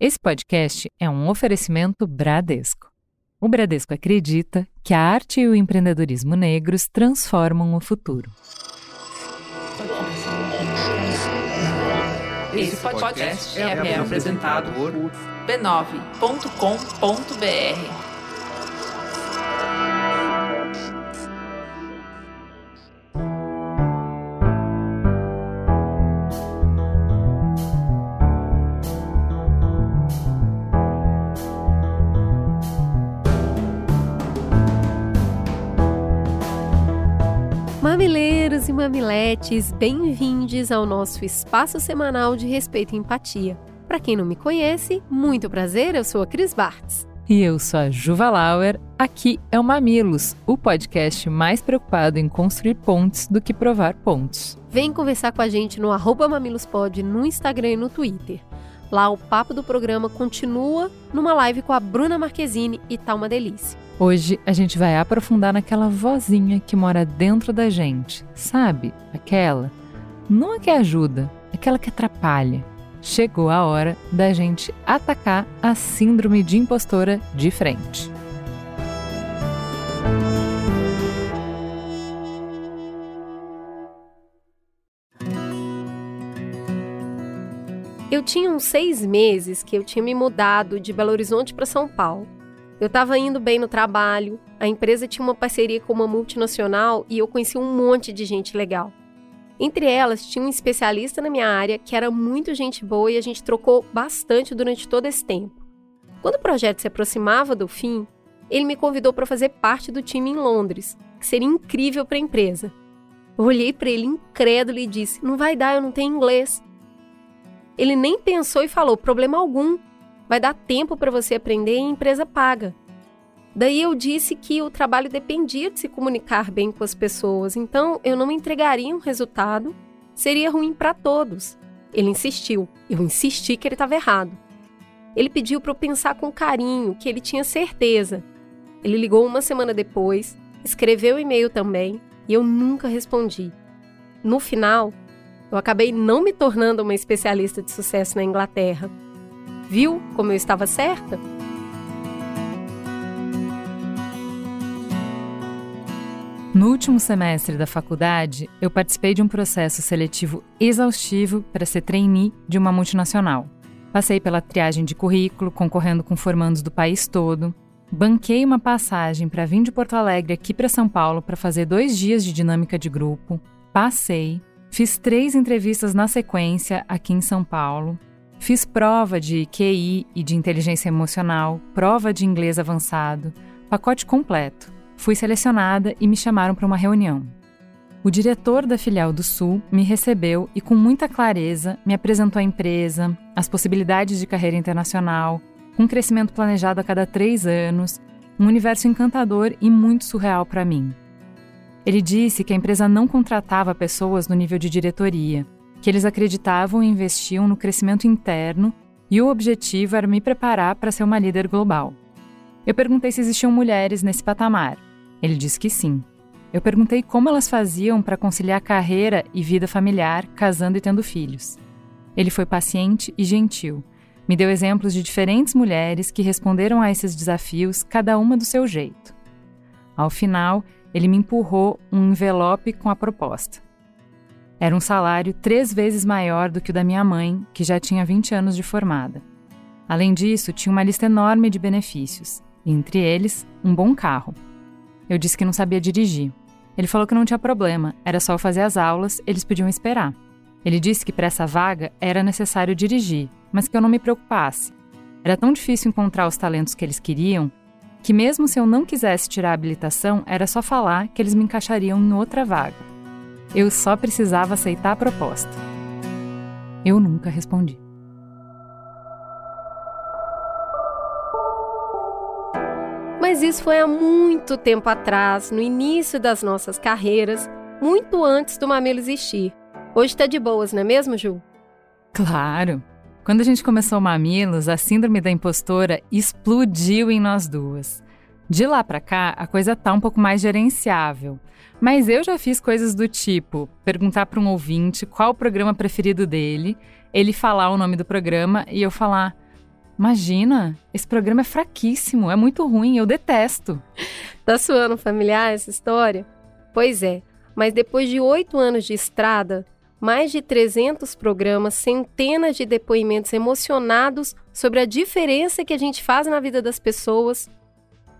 Esse podcast é um oferecimento Bradesco. O Bradesco acredita que a arte e o empreendedorismo negros transformam o futuro. Esse podcast é, apresentado por b9.com.br. Mamileiros mamiletes, bem-vindos ao nosso espaço semanal de respeito e empatia. Para quem não me conhece, muito prazer, eu sou a Cris Bartz. E eu sou a Juva Lauer. Aqui é o Mamilos, o podcast mais preocupado em construir pontes do que provar pontos. Vem conversar com a gente no arroba mamilospod no Instagram e no Twitter. Lá o papo do programa continua numa live com a Bruna Marquezine e tá uma delícia. Hoje a gente vai aprofundar naquela vozinha que mora dentro da gente, sabe? Aquela. Não a que ajuda, aquela que atrapalha. Chegou a hora da gente atacar a síndrome de impostora de frente. Eu tinha uns seis meses que eu tinha me mudado de Belo Horizonte para São Paulo. Eu estava indo bem no trabalho, a empresa tinha uma parceria com uma multinacional e eu conheci um monte de gente legal. Entre elas, tinha um especialista na minha área que era muito gente boa e a gente trocou bastante durante todo esse tempo. Quando o projeto se aproximava do fim, ele me convidou para fazer parte do time em Londres, que seria incrível para a empresa. Eu olhei para ele incrédulo e disse: Não vai dar, eu não tenho inglês. Ele nem pensou e falou: Problema algum, vai dar tempo para você aprender e a empresa paga. Daí eu disse que o trabalho dependia de se comunicar bem com as pessoas, então eu não entregaria um resultado, seria ruim para todos. Ele insistiu, eu insisti que ele estava errado. Ele pediu para eu pensar com carinho, que ele tinha certeza. Ele ligou uma semana depois, escreveu e-mail também, e eu nunca respondi. No final, eu acabei não me tornando uma especialista de sucesso na Inglaterra Viu como eu estava certa? No último semestre da faculdade, eu participei de um processo seletivo exaustivo para ser trainee de uma multinacional. Passei pela triagem de currículo, concorrendo com formandos do país todo. Banquei uma passagem para vir de Porto Alegre aqui para São Paulo para fazer dois dias de dinâmica de grupo. Passei. Fiz três entrevistas na sequência aqui em São Paulo. Fiz prova de QI e de inteligência emocional, prova de inglês avançado, pacote completo. Fui selecionada e me chamaram para uma reunião. O diretor da filial do Sul me recebeu e, com muita clareza, me apresentou a empresa, as possibilidades de carreira internacional, um crescimento planejado a cada três anos, um universo encantador e muito surreal para mim. Ele disse que a empresa não contratava pessoas no nível de diretoria, que eles acreditavam e investiam no crescimento interno e o objetivo era me preparar para ser uma líder global. Eu perguntei se existiam mulheres nesse patamar. Ele disse que sim. Eu perguntei como elas faziam para conciliar carreira e vida familiar, casando e tendo filhos. Ele foi paciente e gentil. Me deu exemplos de diferentes mulheres que responderam a esses desafios, cada uma do seu jeito. Ao final, ele me empurrou um envelope com a proposta. Era um salário três vezes maior do que o da minha mãe, que já tinha 20 anos de formada. Além disso, tinha uma lista enorme de benefícios, entre eles, um bom carro. Eu disse que não sabia dirigir. Ele falou que não tinha problema, era só eu fazer as aulas, eles podiam esperar. Ele disse que para essa vaga era necessário dirigir, mas que eu não me preocupasse. Era tão difícil encontrar os talentos que eles queriam que, mesmo se eu não quisesse tirar a habilitação, era só falar que eles me encaixariam em outra vaga. Eu só precisava aceitar a proposta. Eu nunca respondi. Mas isso foi há muito tempo atrás, no início das nossas carreiras, muito antes do Mamelo existir. Hoje tá de boas, não é mesmo, Ju? Claro. Quando a gente começou o Mamilos, a síndrome da impostora explodiu em nós duas. De lá para cá, a coisa tá um pouco mais gerenciável. Mas eu já fiz coisas do tipo perguntar para um ouvinte qual o programa preferido dele, ele falar o nome do programa e eu falar: Imagina, esse programa é fraquíssimo, é muito ruim, eu detesto. Tá suando familiar essa história? Pois é, mas depois de oito anos de estrada, mais de 300 programas, centenas de depoimentos emocionados sobre a diferença que a gente faz na vida das pessoas,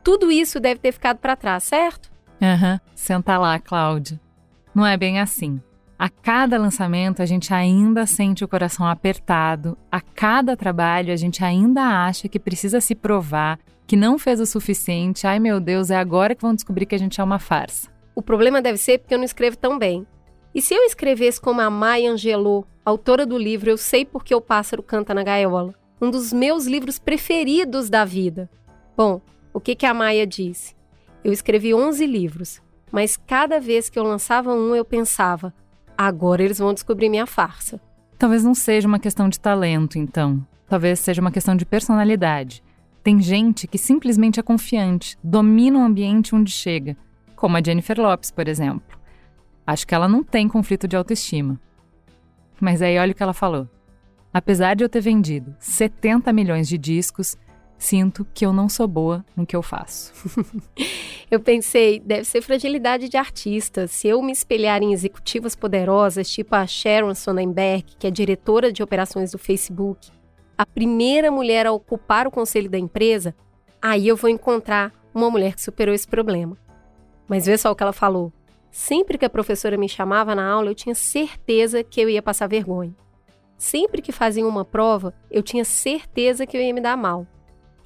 tudo isso deve ter ficado para trás, certo? Aham, uhum. senta lá, Cláudia. Não é bem assim. A cada lançamento a gente ainda sente o coração apertado, a cada trabalho a gente ainda acha que precisa se provar, que não fez o suficiente. Ai meu Deus, é agora que vão descobrir que a gente é uma farsa. O problema deve ser porque eu não escrevo tão bem. E se eu escrevesse como a Maya Angelou, autora do livro Eu Sei Porque o Pássaro Canta na Gaiola, um dos meus livros preferidos da vida? Bom, o que, que a Maia disse? Eu escrevi 11 livros, mas cada vez que eu lançava um eu pensava, Agora eles vão descobrir minha farsa. Talvez não seja uma questão de talento, então. Talvez seja uma questão de personalidade. Tem gente que simplesmente é confiante, domina o ambiente onde chega, como a Jennifer Lopes, por exemplo. Acho que ela não tem conflito de autoestima. Mas aí olha o que ela falou. Apesar de eu ter vendido 70 milhões de discos, sinto que eu não sou boa no que eu faço. eu pensei, deve ser fragilidade de artista. Se eu me espelhar em executivas poderosas, tipo a Sharon Sonnenberg, que é diretora de operações do Facebook, a primeira mulher a ocupar o conselho da empresa, aí eu vou encontrar uma mulher que superou esse problema. Mas vê só o que ela falou. Sempre que a professora me chamava na aula, eu tinha certeza que eu ia passar vergonha. Sempre que faziam uma prova, eu tinha certeza que eu ia me dar mal.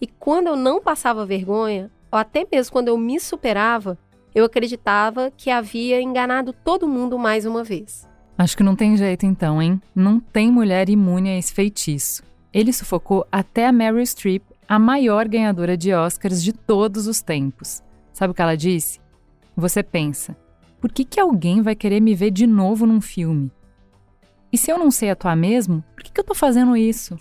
E quando eu não passava vergonha, ou até mesmo quando eu me superava, eu acreditava que havia enganado todo mundo mais uma vez. Acho que não tem jeito então, hein? Não tem mulher imune a esse feitiço. Ele sufocou até a Meryl Streep, a maior ganhadora de Oscars de todos os tempos. Sabe o que ela disse? Você pensa, por que, que alguém vai querer me ver de novo num filme? E se eu não sei atuar mesmo, por que, que eu tô fazendo isso?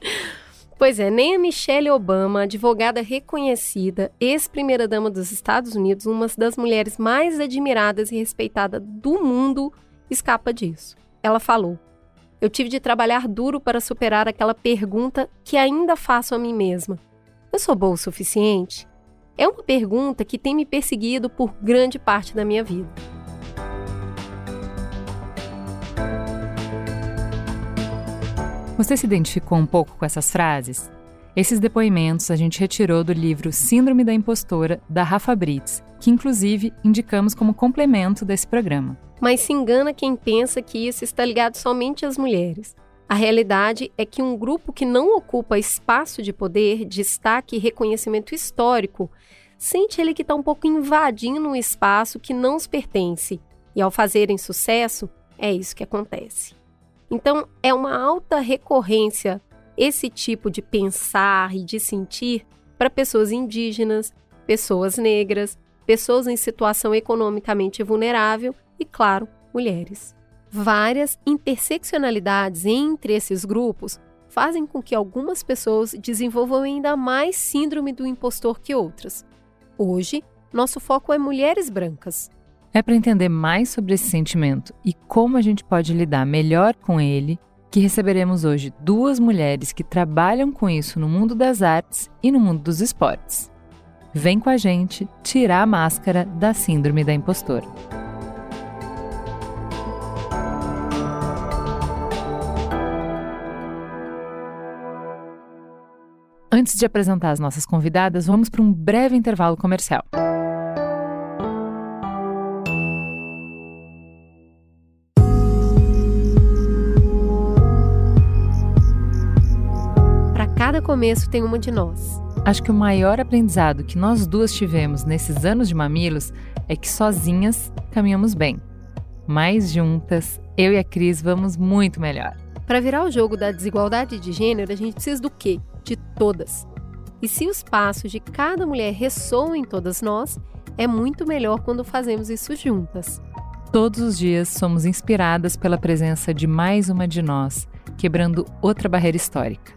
Pois é, nem a Michelle Obama, advogada reconhecida, ex-primeira-dama dos Estados Unidos, uma das mulheres mais admiradas e respeitadas do mundo, escapa disso. Ela falou: Eu tive de trabalhar duro para superar aquela pergunta que ainda faço a mim mesma. Eu sou boa o suficiente? É uma pergunta que tem me perseguido por grande parte da minha vida. Você se identificou um pouco com essas frases? Esses depoimentos a gente retirou do livro Síndrome da Impostora, da Rafa Brits, que inclusive indicamos como complemento desse programa. Mas se engana quem pensa que isso está ligado somente às mulheres. A realidade é que um grupo que não ocupa espaço de poder, destaque e reconhecimento histórico sente ele que está um pouco invadindo um espaço que não os pertence. E ao fazerem sucesso, é isso que acontece. Então, é uma alta recorrência esse tipo de pensar e de sentir para pessoas indígenas, pessoas negras, pessoas em situação economicamente vulnerável e, claro, mulheres. Várias interseccionalidades entre esses grupos fazem com que algumas pessoas desenvolvam ainda mais síndrome do impostor que outras. Hoje, nosso foco é mulheres brancas. É para entender mais sobre esse sentimento e como a gente pode lidar melhor com ele que receberemos hoje duas mulheres que trabalham com isso no mundo das artes e no mundo dos esportes. Vem com a gente tirar a máscara da Síndrome da Impostora. Antes de apresentar as nossas convidadas, vamos para um breve intervalo comercial. Cada começo tem uma de nós. Acho que o maior aprendizado que nós duas tivemos nesses anos de mamilos é que sozinhas caminhamos bem. Mas juntas, eu e a Cris vamos muito melhor. Para virar o jogo da desigualdade de gênero, a gente precisa do quê? De todas. E se os passos de cada mulher ressoam em todas nós, é muito melhor quando fazemos isso juntas. Todos os dias somos inspiradas pela presença de mais uma de nós, quebrando outra barreira histórica.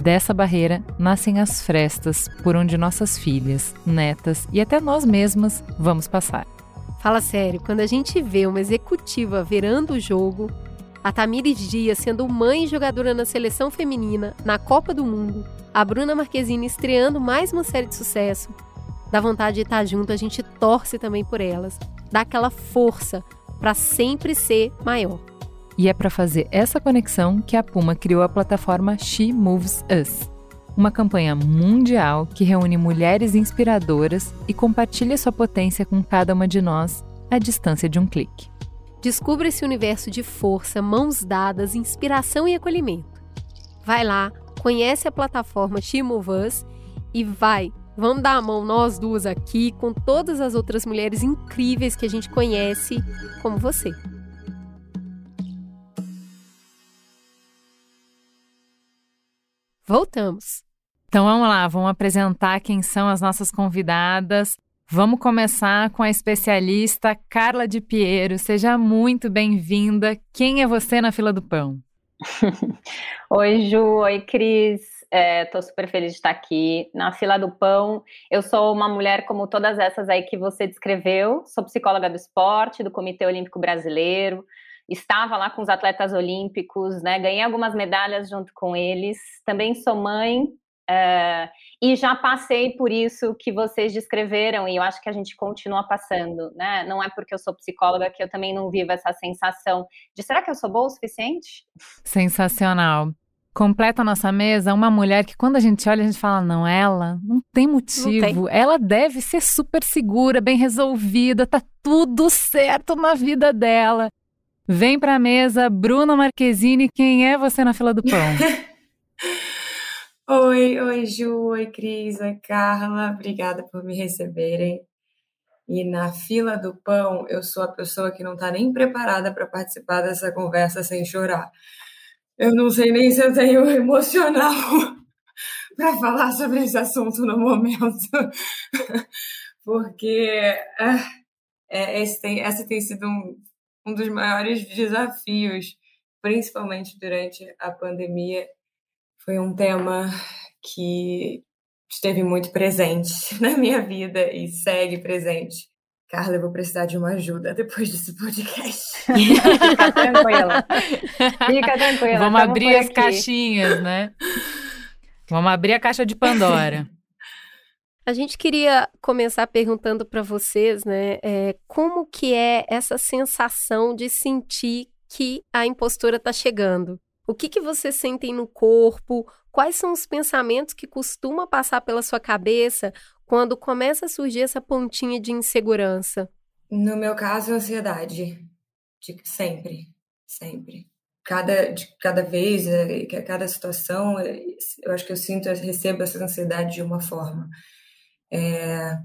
Dessa barreira nascem as frestas por onde nossas filhas, netas e até nós mesmas vamos passar. Fala sério, quando a gente vê uma executiva virando o jogo, A Tamires Dias sendo mãe e jogadora na seleção feminina, na Copa do Mundo, a Bruna Marquezine estreando mais uma série de sucesso. Dá vontade de estar junto, a gente torce também por elas, dá aquela força para sempre ser maior. E é para fazer essa conexão que a Puma criou a plataforma She Moves Us, uma campanha mundial que reúne mulheres inspiradoras e compartilha sua potência com cada uma de nós à distância de um clique. Descubra esse universo de força, mãos dadas, inspiração e acolhimento. Vai lá, conhece a plataforma She Move Us e vai, vamos dar a mão nós duas aqui com todas as outras mulheres incríveis que a gente conhece, como você. Voltamos. Então vamos lá, vamos apresentar quem são as nossas convidadas. Vamos começar com a especialista Carla de Piero. Seja muito bem-vinda. Quem é você na fila do pão? Oi, Ju. Oi, Cris. Estou é, super feliz de estar aqui na fila do pão. Eu sou uma mulher como todas essas aí que você descreveu. Sou psicóloga do esporte, do Comitê Olímpico Brasileiro estava lá com os atletas olímpicos, né? Ganhei algumas medalhas junto com eles. Também sou mãe uh, e já passei por isso que vocês descreveram e eu acho que a gente continua passando, né? Não é porque eu sou psicóloga que eu também não vivo essa sensação de será que eu sou boa o suficiente? Sensacional. Completa a nossa mesa uma mulher que quando a gente olha a gente fala não ela não tem motivo, não tem. ela deve ser super segura, bem resolvida, tá tudo certo na vida dela. Vem para a mesa, Bruna Marquezine, quem é você na fila do pão? oi, oi Ju, oi Cris, oi Carla, obrigada por me receberem. E na fila do pão, eu sou a pessoa que não está nem preparada para participar dessa conversa sem chorar. Eu não sei nem se eu tenho emocional para falar sobre esse assunto no momento, porque é, esse tem, essa tem sido um, um dos maiores desafios, principalmente durante a pandemia, foi um tema que esteve muito presente na minha vida e segue presente. Carla, eu vou precisar de uma ajuda depois desse podcast. Fica tranquila. Fica tranquila. Vamos abrir as caixinhas, né? Vamos abrir a caixa de Pandora. A gente queria começar perguntando para vocês, né, é, como que é essa sensação de sentir que a impostora está chegando? O que, que vocês sentem no corpo? Quais são os pensamentos que costuma passar pela sua cabeça quando começa a surgir essa pontinha de insegurança? No meu caso, ansiedade. De sempre, sempre. Cada, de cada vez, é, cada situação, é, eu acho que eu sinto, eu recebo essa ansiedade de uma forma. É,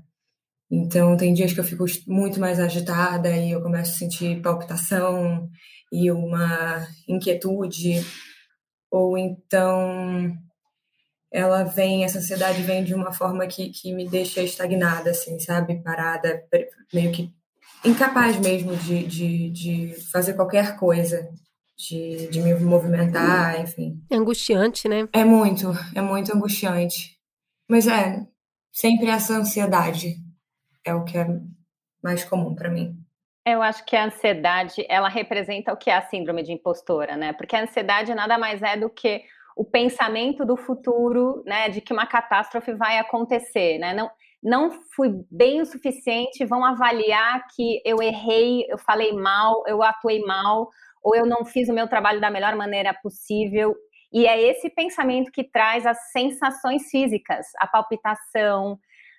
então, tem dias que eu fico muito mais agitada e eu começo a sentir palpitação e uma inquietude. Ou então, ela vem, essa ansiedade vem de uma forma que, que me deixa estagnada, assim, sabe? Parada, meio que incapaz mesmo de, de, de fazer qualquer coisa. De, de me movimentar, enfim. É angustiante, né? É muito, é muito angustiante. Mas é, sempre essa ansiedade é o que é mais comum para mim. Eu acho que a ansiedade, ela representa o que é a síndrome de impostora, né? Porque a ansiedade nada mais é do que o pensamento do futuro, né, de que uma catástrofe vai acontecer, né? Não, não fui bem o suficiente, vão avaliar que eu errei, eu falei mal, eu atuei mal, ou eu não fiz o meu trabalho da melhor maneira possível. E é esse pensamento que traz as sensações físicas, a palpitação,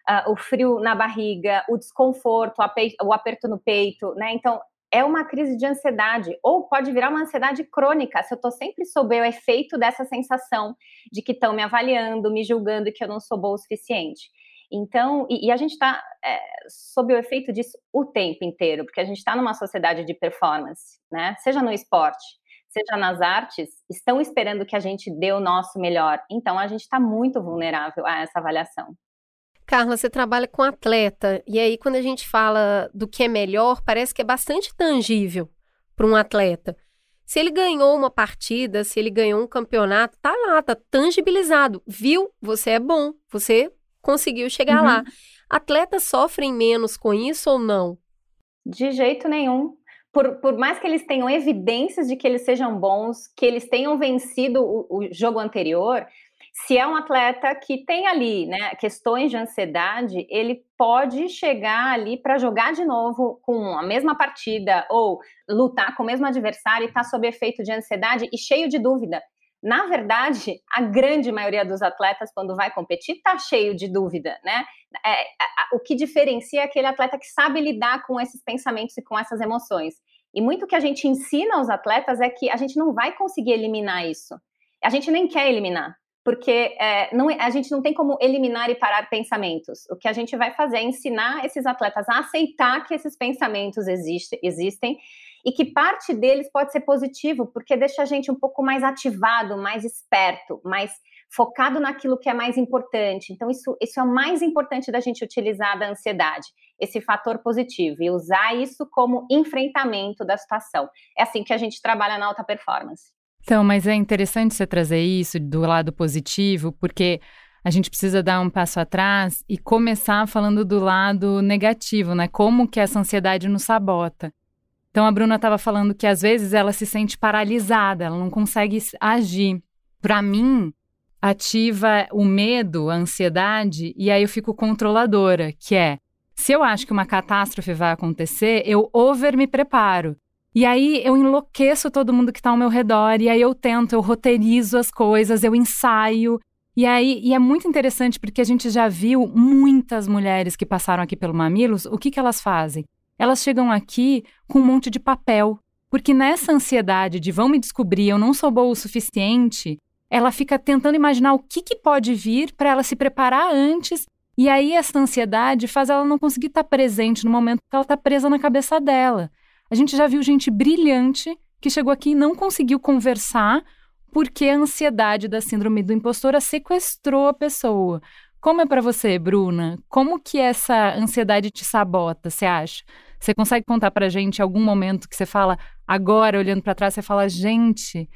uh, o frio na barriga, o desconforto, o aperto no peito, né? Então, é uma crise de ansiedade, ou pode virar uma ansiedade crônica, se eu estou sempre sob o efeito dessa sensação de que estão me avaliando, me julgando que eu não sou boa o suficiente. Então, e, e a gente está é, sob o efeito disso o tempo inteiro, porque a gente está numa sociedade de performance, né? Seja no esporte, seja nas artes, estão esperando que a gente dê o nosso melhor. Então, a gente está muito vulnerável a essa avaliação. Carla, você trabalha com atleta, e aí quando a gente fala do que é melhor, parece que é bastante tangível para um atleta. Se ele ganhou uma partida, se ele ganhou um campeonato, tá lá, tá tangibilizado. Viu? Você é bom, você conseguiu chegar uhum. lá. Atletas sofrem menos com isso ou não? De jeito nenhum por, por, mais que eles tenham evidências de que eles sejam bons, que eles tenham vencido o, o jogo anterior, se é um atleta que tem ali né, questões de ansiedade, ele pode chegar ali para jogar de novo com a mesma partida ou lutar com o mesmo adversário e estar tá sob efeito de ansiedade e cheio de dúvida. Na verdade, a grande maioria dos atletas, quando vai competir, está cheio de dúvida, né? É, o que diferencia é aquele atleta que sabe lidar com esses pensamentos e com essas emoções. E muito que a gente ensina aos atletas é que a gente não vai conseguir eliminar isso. A gente nem quer eliminar porque é, não, a gente não tem como eliminar e parar pensamentos. O que a gente vai fazer é ensinar esses atletas a aceitar que esses pensamentos existe, existem e que parte deles pode ser positivo, porque deixa a gente um pouco mais ativado, mais esperto, mais focado naquilo que é mais importante. Então, isso, isso é o mais importante da gente utilizar da ansiedade, esse fator positivo, e usar isso como enfrentamento da situação. É assim que a gente trabalha na alta performance. Então, mas é interessante você trazer isso do lado positivo, porque a gente precisa dar um passo atrás e começar falando do lado negativo, né? Como que essa ansiedade nos sabota. Então, a Bruna estava falando que às vezes ela se sente paralisada, ela não consegue agir. Para mim, ativa o medo, a ansiedade, e aí eu fico controladora, que é se eu acho que uma catástrofe vai acontecer, eu over me preparo. E aí eu enlouqueço todo mundo que está ao meu redor, e aí eu tento, eu roteirizo as coisas, eu ensaio. E aí, e é muito interessante porque a gente já viu muitas mulheres que passaram aqui pelo Mamilos, o que, que elas fazem? Elas chegam aqui com um monte de papel, porque nessa ansiedade de vão me descobrir, eu não sou boa o suficiente, ela fica tentando imaginar o que, que pode vir para ela se preparar antes. E aí essa ansiedade faz ela não conseguir estar tá presente no momento que ela está presa na cabeça dela. A gente já viu gente brilhante que chegou aqui e não conseguiu conversar porque a ansiedade da síndrome do impostor sequestrou a pessoa. Como é para você, Bruna? Como que essa ansiedade te sabota, você acha? Você consegue contar pra gente algum momento que você fala, agora olhando para trás, você fala, gente,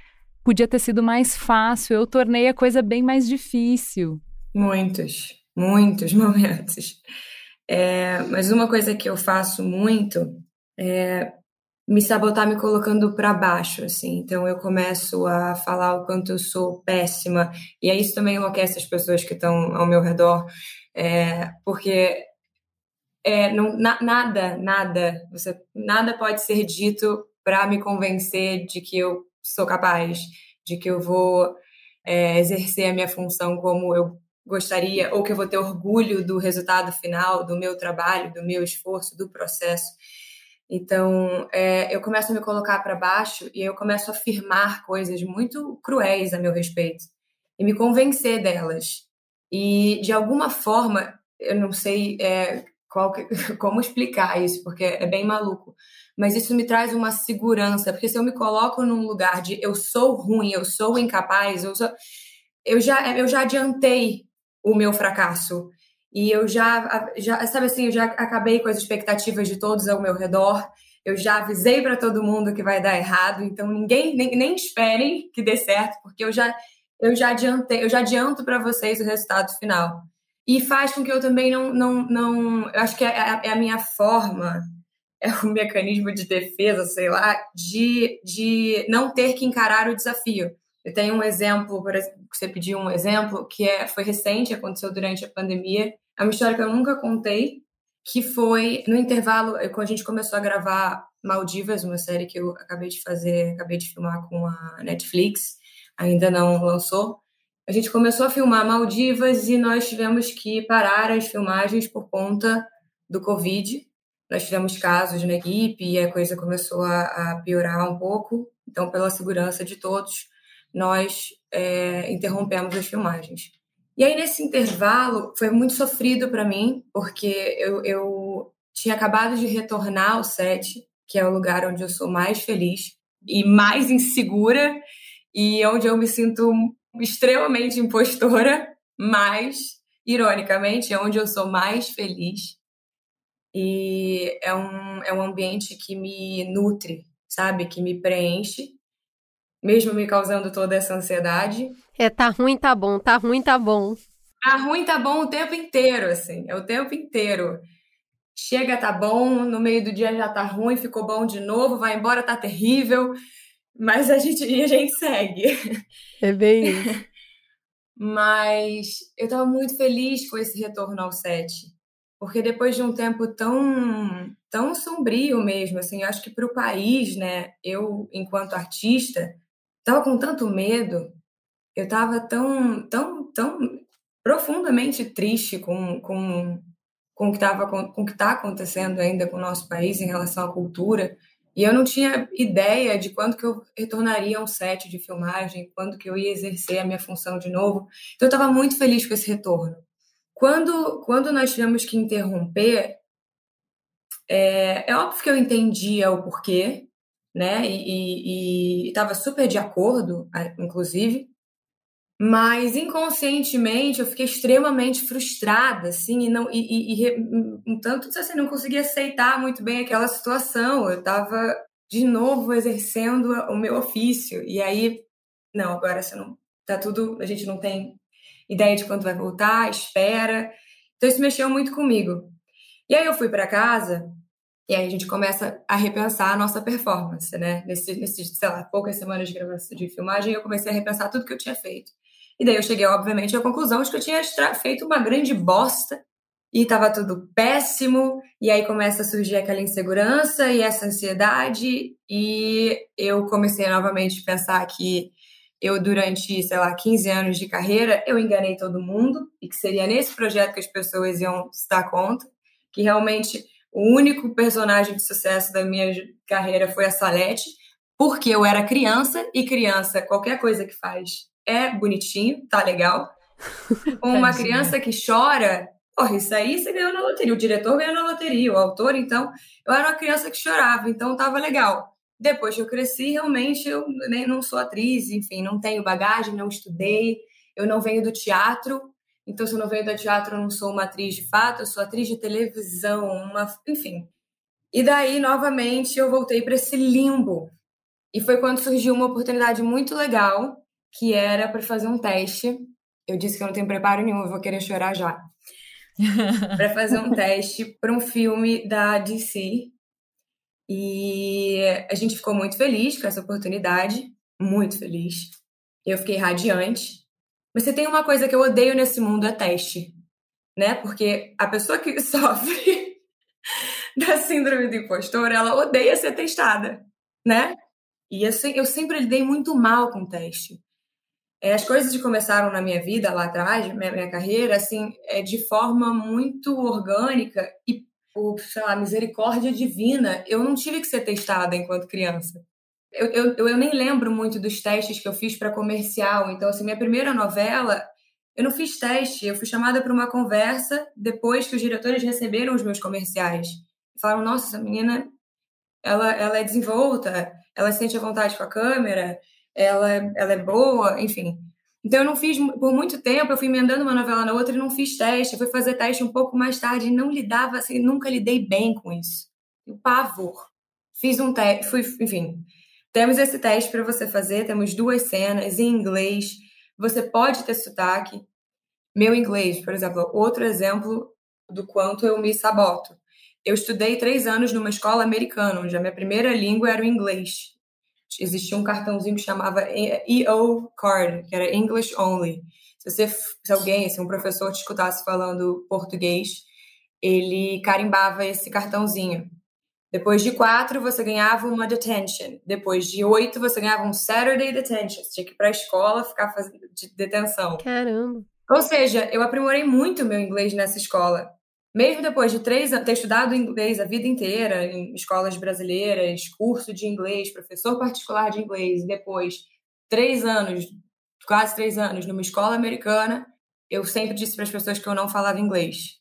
podia ter sido mais fácil, eu tornei a coisa bem mais difícil. Muitos, muitos momentos. É, mas uma coisa que eu faço muito é me sabotar me colocando para baixo, assim. Então eu começo a falar o quanto eu sou péssima e aí isso também enlouquece as pessoas que estão ao meu redor, é, porque é, não, na, nada, nada, você, nada pode ser dito para me convencer de que eu sou capaz, de que eu vou é, exercer a minha função como eu gostaria, ou que eu vou ter orgulho do resultado final, do meu trabalho, do meu esforço, do processo. Então, é, eu começo a me colocar para baixo e eu começo a afirmar coisas muito cruéis a meu respeito e me convencer delas. E, de alguma forma, eu não sei é, que, como explicar isso, porque é bem maluco, mas isso me traz uma segurança, porque se eu me coloco num lugar de eu sou ruim, eu sou incapaz, eu, sou, eu, já, eu já adiantei o meu fracasso. E eu já, já, sabe assim, eu já acabei com as expectativas de todos ao meu redor. Eu já avisei para todo mundo que vai dar errado, então ninguém nem, nem esperem que dê certo, porque eu já eu já adiantei, eu já adianto para vocês o resultado final. E faz com que eu também não não não, eu acho que é, é, é a minha forma, é o mecanismo de defesa, sei lá, de de não ter que encarar o desafio. Eu tenho um exemplo, por exemplo, você pediu um exemplo, que é, foi recente, aconteceu durante a pandemia. É uma história que eu nunca contei, que foi no intervalo, quando a gente começou a gravar Maldivas, uma série que eu acabei de fazer, acabei de filmar com a Netflix, ainda não lançou. A gente começou a filmar Maldivas e nós tivemos que parar as filmagens por conta do Covid. Nós tivemos casos na equipe e a coisa começou a, a piorar um pouco. Então, pela segurança de todos, nós é, interrompemos as filmagens. E aí, nesse intervalo, foi muito sofrido para mim, porque eu, eu tinha acabado de retornar ao set, que é o lugar onde eu sou mais feliz e mais insegura, e onde eu me sinto extremamente impostora, mas, ironicamente, é onde eu sou mais feliz. E é um, é um ambiente que me nutre, sabe? Que me preenche mesmo me causando toda essa ansiedade. É, tá ruim, tá bom, tá ruim, tá bom. Tá ruim, tá bom o tempo inteiro, assim, é o tempo inteiro. chega, tá bom, no meio do dia já tá ruim, ficou bom de novo, vai embora, tá terrível, mas a gente, a gente segue. É bem isso. mas eu tava muito feliz com esse retorno ao set, porque depois de um tempo tão, tão sombrio mesmo, assim, eu acho que para o país, né, eu, enquanto artista, tava com tanto medo, eu tava tão, tão, tão profundamente triste com, com, com o que estava com, com o que está acontecendo ainda com o nosso país em relação à cultura. E eu não tinha ideia de quando que eu retornaria a um set de filmagem, quando que eu ia exercer a minha função de novo. Então eu estava muito feliz com esse retorno. Quando, quando nós tivemos que interromper, é, é óbvio que eu entendia o porquê, né? E estava super de acordo, inclusive. Mas inconscientemente eu fiquei extremamente frustrada, assim, e não e, e, e um tanto assim, não conseguia aceitar muito bem aquela situação. Eu estava de novo exercendo o meu ofício. E aí, não, agora você não tá tudo, a gente não tem ideia de quando vai voltar, espera. Então isso mexeu muito comigo. E aí eu fui para casa e aí a gente começa a repensar a nossa performance, né? Nesses, nesse, sei lá, poucas semanas de gravação de filmagem, eu comecei a repensar tudo que eu tinha feito. E daí eu cheguei, obviamente, à conclusão de que eu tinha feito uma grande bosta e estava tudo péssimo. E aí começa a surgir aquela insegurança e essa ansiedade. E eu comecei novamente a pensar que eu, durante, sei lá, 15 anos de carreira, eu enganei todo mundo e que seria nesse projeto que as pessoas iam se dar conta que realmente o único personagem de sucesso da minha carreira foi a Salete, porque eu era criança e criança, qualquer coisa que faz é bonitinho, tá legal. Uma criança que chora, porra, isso aí você ganhou na loteria. O diretor ganhou na loteria, o autor, então. Eu era uma criança que chorava, então tava legal. Depois que eu cresci, realmente eu nem não sou atriz, enfim, não tenho bagagem, não estudei, eu não venho do teatro. Então, se eu não venho do teatro, eu não sou uma atriz de fato, eu sou atriz de televisão, uma, enfim. E daí, novamente, eu voltei para esse limbo. E foi quando surgiu uma oportunidade muito legal que era para fazer um teste. Eu disse que eu não tenho preparo nenhum, eu vou querer chorar já. para fazer um teste para um filme da DC. E a gente ficou muito feliz com essa oportunidade, muito feliz. Eu fiquei radiante. Mas você tem uma coisa que eu odeio nesse mundo é teste, né? Porque a pessoa que sofre da síndrome do impostor, ela odeia ser testada, né? E assim, eu sempre lidei muito mal com teste. É, as coisas que começaram na minha vida lá atrás, minha, minha carreira, assim, é de forma muito orgânica e por, sei lá, misericórdia divina, eu não tive que ser testada enquanto criança. Eu, eu, eu nem lembro muito dos testes que eu fiz para comercial. Então, assim, minha primeira novela, eu não fiz teste. Eu fui chamada para uma conversa depois que os diretores receberam os meus comerciais. Falaram, nossa, essa menina, ela, ela é desenvolta, ela sente a vontade com a câmera, ela, ela é boa, enfim. Então eu não fiz por muito tempo, eu fui emendando uma novela na outra e não fiz teste. Eu fui fazer teste um pouco mais tarde e não lidava, assim, nunca lidei bem com isso. O pavor. Fiz um teste, fui, enfim. Temos esse teste para você fazer, temos duas cenas em inglês. Você pode ter sotaque. Meu inglês, por exemplo, outro exemplo do quanto eu me saboto. Eu estudei três anos numa escola americana, onde a minha primeira língua era o inglês existia um cartãozinho que chamava EO Card, que era English Only. Se, você, se alguém, se um professor te escutasse falando português, ele carimbava esse cartãozinho. Depois de quatro, você ganhava uma detention. Depois de oito, você ganhava um Saturday detention. Você tinha que ir para a escola ficar fazendo de detenção. Caramba! Ou seja, eu aprimorei muito o meu inglês nessa escola. Mesmo depois de três ter estudado inglês a vida inteira em escolas brasileiras, curso de inglês, professor particular de inglês, e depois três anos, quase três anos, numa escola americana, eu sempre disse para as pessoas que eu não falava inglês.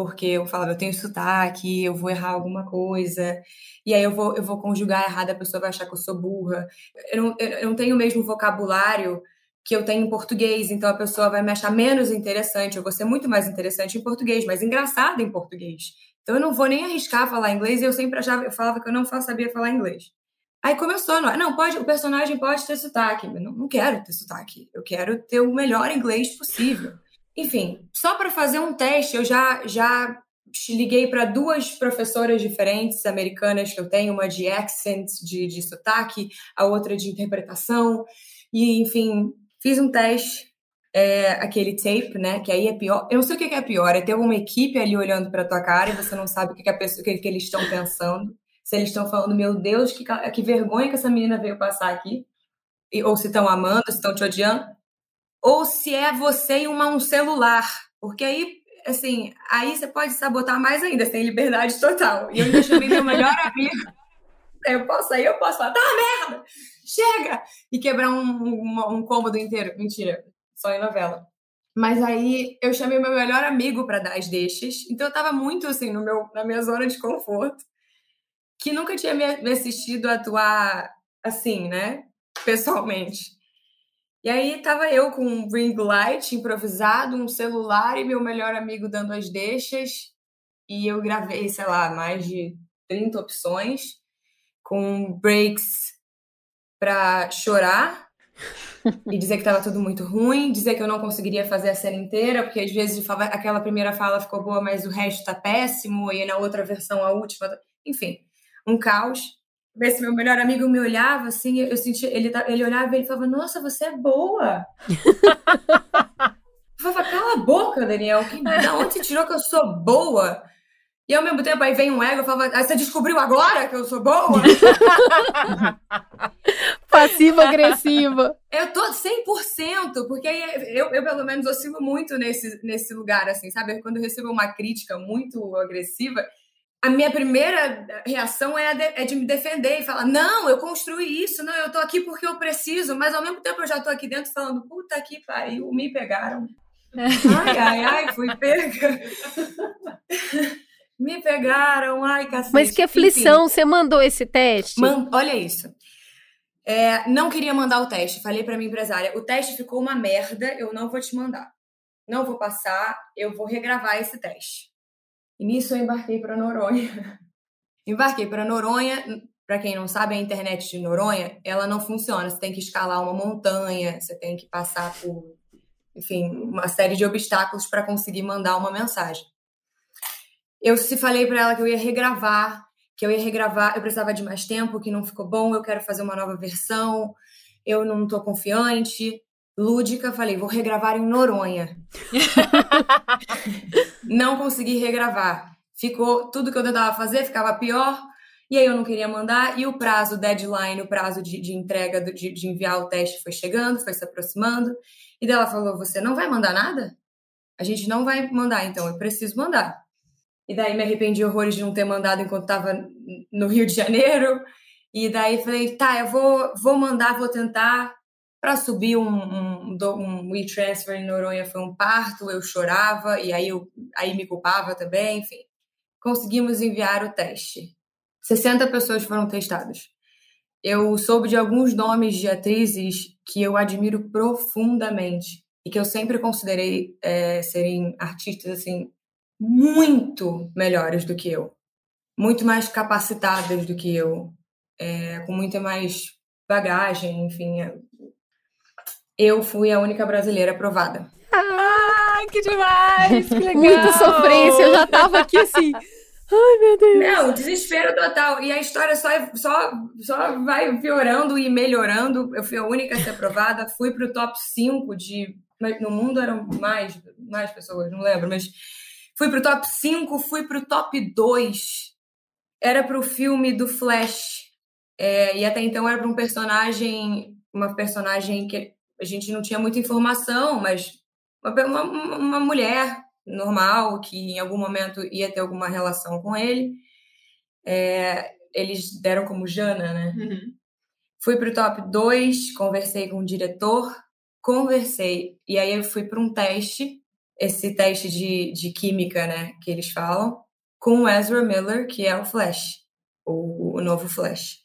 Porque eu falava, eu tenho sotaque, eu vou errar alguma coisa, e aí eu vou, eu vou conjugar errado, a pessoa vai achar que eu sou burra. Eu não, eu não tenho o mesmo vocabulário que eu tenho em português, então a pessoa vai me achar menos interessante, eu vou ser muito mais interessante em português, mais engraçada em português. Então eu não vou nem arriscar falar inglês e eu sempre achava, eu falava que eu não sabia falar inglês. Aí começou, não, não pode, o personagem pode ter sotaque, mas não, não quero ter sotaque, eu quero ter o melhor inglês possível. Enfim, só para fazer um teste, eu já já liguei para duas professoras diferentes americanas que eu tenho, uma de accent, de, de sotaque, a outra de interpretação. E, enfim, fiz um teste, é, aquele tape, né? Que aí é pior. Eu não sei o que é pior, é ter uma equipe ali olhando para tua cara e você não sabe o que, que a pessoa, o que, que eles estão pensando. Se eles estão falando, meu Deus, que, que vergonha que essa menina veio passar aqui. E, ou se estão amando, se estão te odiando. Ou se é você e uma, um celular. Porque aí assim, aí você pode sabotar mais ainda, tem liberdade total. E eu ainda chamei meu melhor amigo. Eu posso aí, eu posso falar, tá merda, chega! E quebrar um, um, um cômodo inteiro. Mentira, só em novela. Mas aí eu chamei meu melhor amigo para dar as deixas. Então eu tava muito assim no meu, na minha zona de conforto, que nunca tinha me assistido atuar assim, né? Pessoalmente. E aí tava eu com um ring light improvisado, um celular e meu melhor amigo dando as deixas. E eu gravei, sei lá, mais de 30 opções, com breaks para chorar e dizer que estava tudo muito ruim, dizer que eu não conseguiria fazer a cena inteira, porque às vezes aquela primeira fala ficou boa, mas o resto tá péssimo, e na outra versão, a última. Tá, enfim, um caos esse meu melhor amigo me olhava assim, eu sentia, ele, ele olhava e ele falava, nossa, você é boa. eu falava, cala a boca, Daniel, que, da onde você tirou que eu sou boa? E ao mesmo tempo aí vem um ego, eu falava, ah, você descobriu agora que eu sou boa? Passiva-agressiva. Eu tô 100%, porque eu, eu pelo menos oscilo muito nesse, nesse lugar, assim, sabe? Quando eu recebo uma crítica muito agressiva, a minha primeira reação é, de, é de me defender e falar: não, eu construí isso, não, eu tô aqui porque eu preciso, mas ao mesmo tempo eu já tô aqui dentro falando: puta que pariu, me pegaram. ai, ai, ai, fui pega. me pegaram, ai, cacete. Mas que aflição, Enfim, você mandou esse teste? Man, olha isso. É, não queria mandar o teste, falei para minha empresária: o teste ficou uma merda, eu não vou te mandar. Não vou passar, eu vou regravar esse teste. E nisso eu embarquei para Noronha. embarquei para Noronha. Para quem não sabe, a internet de Noronha, ela não funciona. Você tem que escalar uma montanha, você tem que passar por, enfim, uma série de obstáculos para conseguir mandar uma mensagem. Eu se falei para ela que eu ia regravar, que eu ia regravar, eu precisava de mais tempo, que não ficou bom, eu quero fazer uma nova versão, eu não estou confiante lúdica, falei, vou regravar em Noronha. não consegui regravar. Ficou tudo que eu tentava fazer ficava pior. E aí eu não queria mandar, e o prazo, o deadline, o prazo de, de entrega, de, de, enviar o teste foi chegando, foi se aproximando. E daí ela falou: Você não vai mandar nada? A gente não vai mandar, então eu preciso mandar. E daí me arrependi horrores de não ter mandado enquanto estava no Rio de Janeiro. E daí falei: Tá, eu vou, vou mandar, vou tentar. Para subir um, um, um WeTransfer em Noronha foi um parto, eu chorava e aí, eu, aí me culpava também, enfim. Conseguimos enviar o teste. 60 pessoas foram testadas. Eu soube de alguns nomes de atrizes que eu admiro profundamente e que eu sempre considerei é, serem artistas assim muito melhores do que eu, muito mais capacitadas do que eu, é, com muita mais bagagem, enfim, eu fui a única brasileira aprovada. Ah, que demais! Que legal! Muita sofrência, eu já tava aqui assim. Ai, meu Deus! Não, desespero total. E a história só, só, só vai piorando e melhorando. Eu fui a única a ser aprovada. Fui pro top 5 de. No mundo eram mais, mais pessoas, não lembro, mas fui pro top 5, fui pro top 2. Era pro filme do Flash. É, e até então era para um personagem, uma personagem que a gente não tinha muita informação, mas uma, uma, mulher normal que em algum momento ia ter alguma relação com ele. É, eles deram como Jana, né? Uhum. Fui para o top 2, conversei com o diretor, conversei, e aí eu fui para um teste, esse teste de, de química, né, que eles falam, com o Ezra Miller, que é o Flash, o, o novo Flash.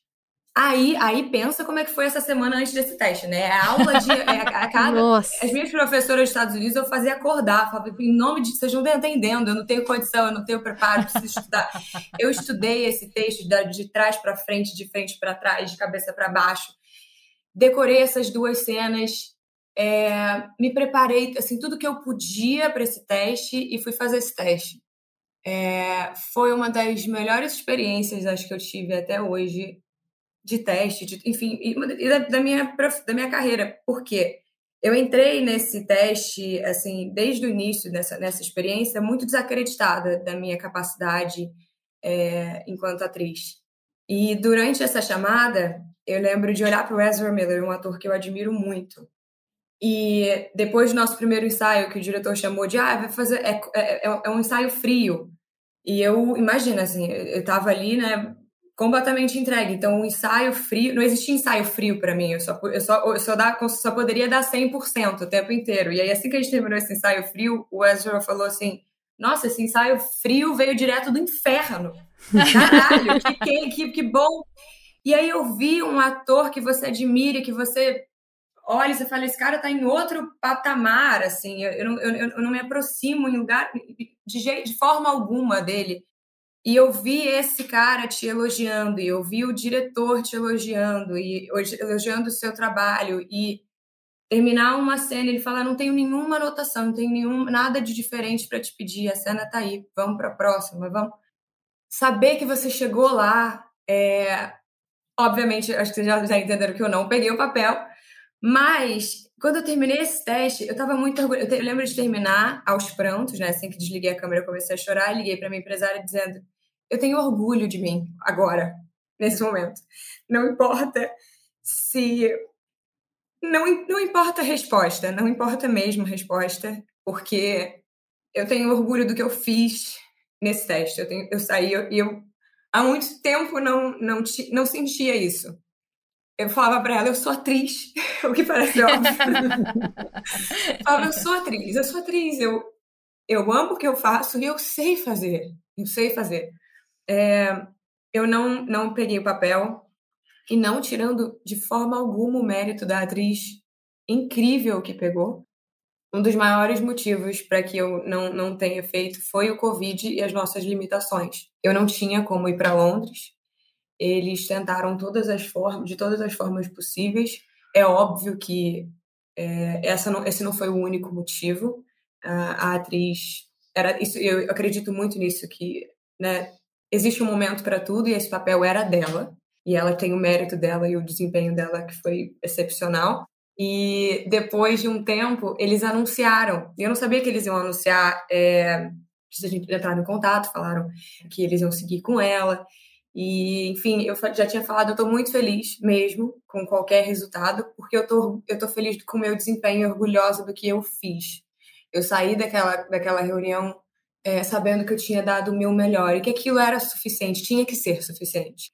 Aí, aí pensa como é que foi essa semana antes desse teste, né? A aula de. É, a cada, Nossa. As minhas professoras dos Estados Unidos eu fazia acordar, falava, em nome de. Vocês não estão entendendo, eu não tenho condição, eu não tenho preparo, preciso estudar. eu estudei esse texto de, de trás para frente, de frente para trás, de cabeça para baixo. Decorei essas duas cenas, é, me preparei, assim, tudo que eu podia para esse teste e fui fazer esse teste. É, foi uma das melhores experiências, acho que eu tive até hoje, de teste, de, enfim, e da, da, minha, da minha carreira. Por quê? Eu entrei nesse teste, assim, desde o início nessa, nessa experiência, muito desacreditada da minha capacidade é, enquanto atriz. E durante essa chamada, eu lembro de olhar para o Ezra Miller, um ator que eu admiro muito. E depois do nosso primeiro ensaio, que o diretor chamou de, ah, vai fazer, é, é, é um ensaio frio. E eu, imagina, assim, eu estava ali, né, completamente entregue. Então, o ensaio frio, não existia ensaio frio para mim, eu só, eu, só, eu só, dá, só poderia dar 100% o tempo inteiro. E aí, assim que a gente terminou esse ensaio frio, o Ezra falou assim: Nossa, esse ensaio frio veio direto do inferno. Caralho, que, que, que bom. E aí eu vi um ator que você admira, que você olha e você fala, esse cara tá em outro patamar, assim, eu, eu, eu, eu não me aproximo em lugar, de, jeito, de forma alguma dele. E eu vi esse cara te elogiando, e eu vi o diretor te elogiando, e elogiando o seu trabalho, e terminar uma cena, ele fala, não tenho nenhuma anotação, não tenho nenhum, nada de diferente para te pedir, a cena tá aí, vamos para a próxima, vamos. Saber que você chegou lá, é... obviamente, acho que vocês já, já entenderam que eu não peguei o papel, mas quando eu terminei esse teste, eu estava muito orgulhosa. Eu, eu, lembro de terminar aos prantos, né? Assim que desliguei a câmera, eu comecei a chorar, liguei para minha empresária dizendo: eu tenho orgulho de mim agora, nesse momento. Não importa se. Não, não importa a resposta, não importa mesmo a resposta, porque eu tenho orgulho do que eu fiz nesse teste. Eu, tenho, eu saí e eu, eu, há muito tempo não, não, não sentia isso. Eu falava para ela, eu sou atriz, o que parece óbvio. eu falava, eu sou atriz, eu sou atriz, eu, eu amo o que eu faço e eu sei fazer, eu sei fazer. É, eu não, não peguei o papel e não tirando de forma alguma o mérito da atriz incrível que pegou. Um dos maiores motivos para que eu não, não tenha feito foi o Covid e as nossas limitações. Eu não tinha como ir para Londres. Eles tentaram todas as formas, de todas as formas possíveis. É óbvio que é, essa não, esse não foi o único motivo. A, a atriz era isso. Eu acredito muito nisso que, né, existe um momento para tudo e esse papel era dela e ela tem o mérito dela e o desempenho dela que foi excepcional. E depois de um tempo, eles anunciaram. Eu não sabia que eles iam anunciar. É, a gente entrar em contato, falaram que eles iam seguir com ela. E, enfim, eu já tinha falado, eu estou muito feliz mesmo com qualquer resultado, porque eu estou eu tô feliz com o meu desempenho, orgulhosa do que eu fiz. Eu saí daquela, daquela reunião é, sabendo que eu tinha dado o meu melhor e que aquilo era suficiente, tinha que ser suficiente.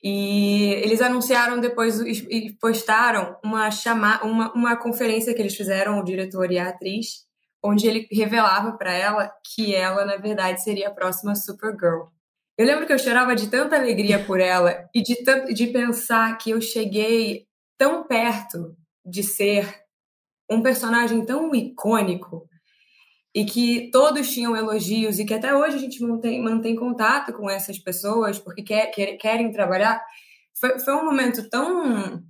E eles anunciaram depois e postaram uma, chama, uma, uma conferência que eles fizeram, o diretor e a atriz, onde ele revelava para ela que ela, na verdade, seria a próxima Supergirl. Eu lembro que eu chorava de tanta alegria por ela e de, tanto, de pensar que eu cheguei tão perto de ser um personagem tão icônico e que todos tinham elogios e que até hoje a gente mantém, mantém contato com essas pessoas porque quer, quer, querem trabalhar. Foi, foi um momento tão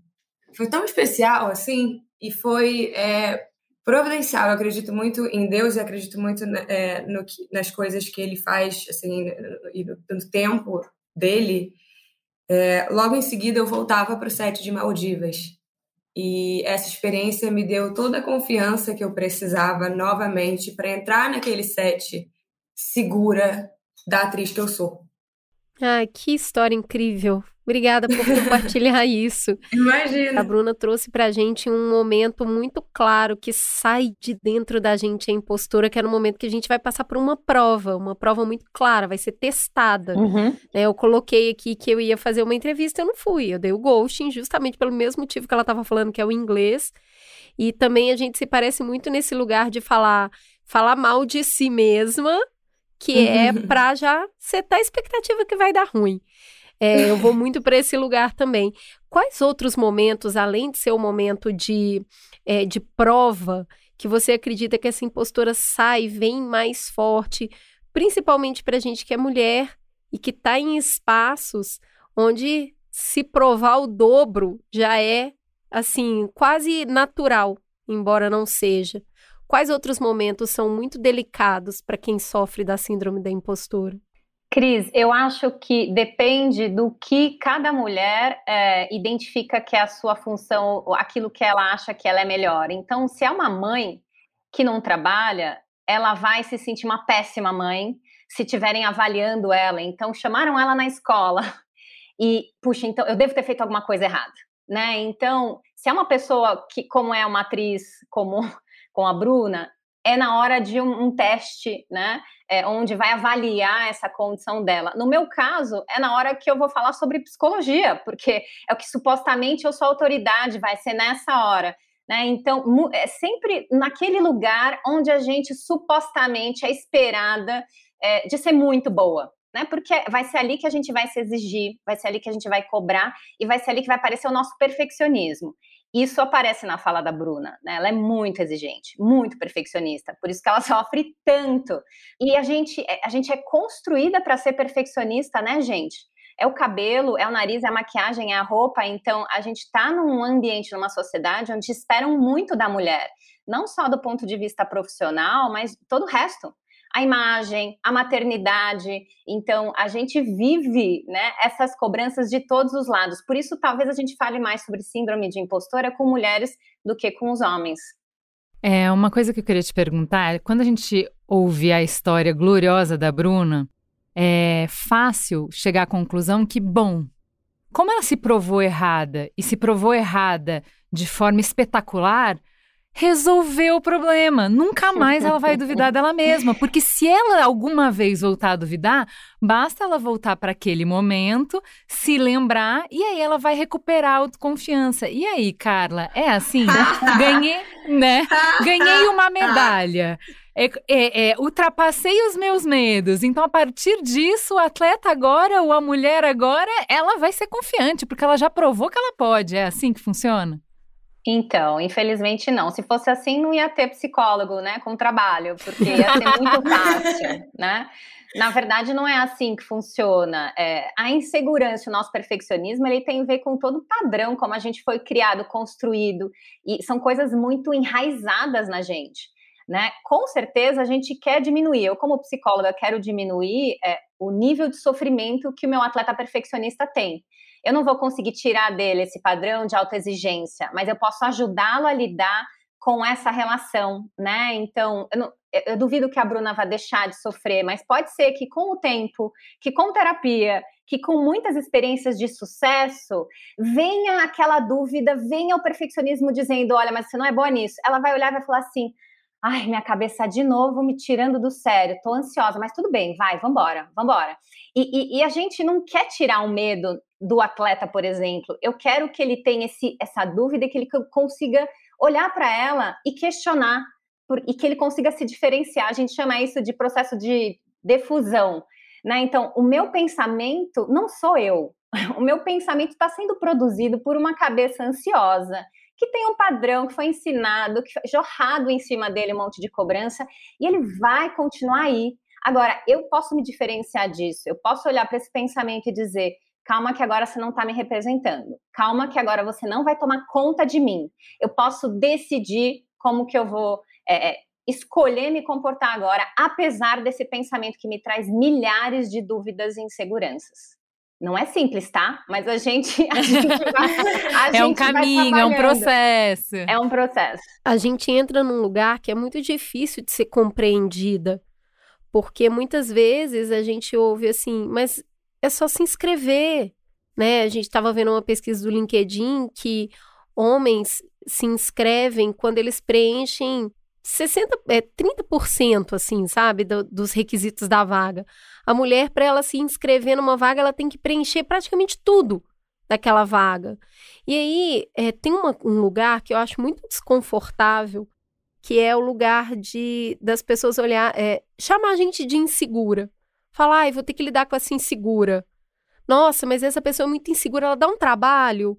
foi tão especial assim e foi é, providencial. Eu acredito muito em Deus e acredito muito é, no nas coisas que Ele faz assim e no, no tempo dele. É, logo em seguida eu voltava para o set de Maldivas e essa experiência me deu toda a confiança que eu precisava novamente para entrar naquele set segura da atriz que eu sou. Ai, que história incrível. Obrigada por compartilhar isso. Imagina. A Bruna trouxe pra gente um momento muito claro que sai de dentro da gente a impostura, que é no momento que a gente vai passar por uma prova, uma prova muito clara, vai ser testada. Uhum. Né, eu coloquei aqui que eu ia fazer uma entrevista, eu não fui. Eu dei o ghosting justamente pelo mesmo motivo que ela estava falando, que é o inglês. E também a gente se parece muito nesse lugar de falar, falar mal de si mesma, que é pra já setar a expectativa que vai dar ruim. É, eu vou muito para esse lugar também. Quais outros momentos, além de ser o um momento de, é, de prova, que você acredita que essa impostora sai, vem mais forte, principalmente para gente que é mulher e que está em espaços onde se provar o dobro já é, assim, quase natural, embora não seja. quais outros momentos são muito delicados para quem sofre da síndrome da impostura? Cris, eu acho que depende do que cada mulher é, identifica que é a sua função, aquilo que ela acha que ela é melhor. Então, se é uma mãe que não trabalha, ela vai se sentir uma péssima mãe se estiverem avaliando ela. Então, chamaram ela na escola e, puxa, então eu devo ter feito alguma coisa errada, né? Então, se é uma pessoa que, como é uma atriz como com a Bruna, é na hora de um, um teste, né? É, onde vai avaliar essa condição dela. No meu caso, é na hora que eu vou falar sobre psicologia, porque é o que supostamente eu sou autoridade, vai ser nessa hora. Né? Então, é sempre naquele lugar onde a gente supostamente é esperada é, de ser muito boa. Né? Porque vai ser ali que a gente vai se exigir, vai ser ali que a gente vai cobrar e vai ser ali que vai aparecer o nosso perfeccionismo. Isso aparece na fala da Bruna, né? Ela é muito exigente, muito perfeccionista, por isso que ela sofre tanto. E a gente, é, a gente é construída para ser perfeccionista, né, gente? É o cabelo, é o nariz, é a maquiagem, é a roupa. Então, a gente está num ambiente, numa sociedade onde esperam muito da mulher, não só do ponto de vista profissional, mas todo o resto a imagem, a maternidade. Então, a gente vive né, essas cobranças de todos os lados. Por isso, talvez a gente fale mais sobre síndrome de impostora com mulheres do que com os homens. É, uma coisa que eu queria te perguntar, quando a gente ouve a história gloriosa da Bruna, é fácil chegar à conclusão que, bom, como ela se provou errada e se provou errada de forma espetacular, resolveu o problema. Nunca mais ela vai duvidar dela mesma, porque se ela alguma vez voltar a duvidar, basta ela voltar para aquele momento, se lembrar e aí ela vai recuperar a autoconfiança. E aí, Carla, é assim? Ganhei, né? Ganhei uma medalha. É, é, é, ultrapassei os meus medos. Então, a partir disso, o atleta agora, ou a mulher agora, ela vai ser confiante, porque ela já provou que ela pode. É assim que funciona? Então, infelizmente não. Se fosse assim, não ia ter psicólogo, né, com trabalho, porque ia ser muito fácil, né? Na verdade, não é assim que funciona. É, a insegurança, o nosso perfeccionismo, ele tem a ver com todo o padrão, como a gente foi criado, construído, e são coisas muito enraizadas na gente. Né? Com certeza a gente quer diminuir. Eu, como psicóloga, quero diminuir é, o nível de sofrimento que o meu atleta perfeccionista tem. Eu não vou conseguir tirar dele esse padrão de autoexigência, mas eu posso ajudá-lo a lidar com essa relação, né? Então, eu, não, eu, duvido que a Bruna vá deixar de sofrer, mas pode ser que com o tempo, que com terapia, que com muitas experiências de sucesso, venha aquela dúvida, venha o perfeccionismo dizendo: olha, mas você não é boa nisso. Ela vai olhar e vai falar assim: ai, minha cabeça de novo me tirando do sério, tô ansiosa, mas tudo bem, vai, vambora, vambora. E, e, e a gente não quer tirar o medo do atleta, por exemplo. Eu quero que ele tenha esse, essa dúvida, que ele consiga olhar para ela e questionar, por, e que ele consiga se diferenciar. A gente chama isso de processo de defusão. Né? Então, o meu pensamento não sou eu. O meu pensamento está sendo produzido por uma cabeça ansiosa, que tem um padrão que foi ensinado, que foi jorrado em cima dele um monte de cobrança, e ele vai continuar aí. Agora, eu posso me diferenciar disso, eu posso olhar para esse pensamento e dizer: calma, que agora você não está me representando, calma, que agora você não vai tomar conta de mim. Eu posso decidir como que eu vou. É, escolher me comportar agora, apesar desse pensamento que me traz milhares de dúvidas e inseguranças. Não é simples, tá? Mas a gente, a gente vai, a é gente um caminho, é um processo. É um processo. A gente entra num lugar que é muito difícil de ser compreendida, porque muitas vezes a gente ouve assim, mas é só se inscrever, né? A gente estava vendo uma pesquisa do LinkedIn que homens se inscrevem quando eles preenchem 60, é, 30%, assim, sabe, do, dos requisitos da vaga. A mulher, para ela se inscrever numa vaga, ela tem que preencher praticamente tudo daquela vaga. E aí, é, tem uma, um lugar que eu acho muito desconfortável, que é o lugar de das pessoas olhar, é, chamar a gente de insegura. Falar, ai, vou ter que lidar com essa insegura. Nossa, mas essa pessoa é muito insegura, ela dá um trabalho.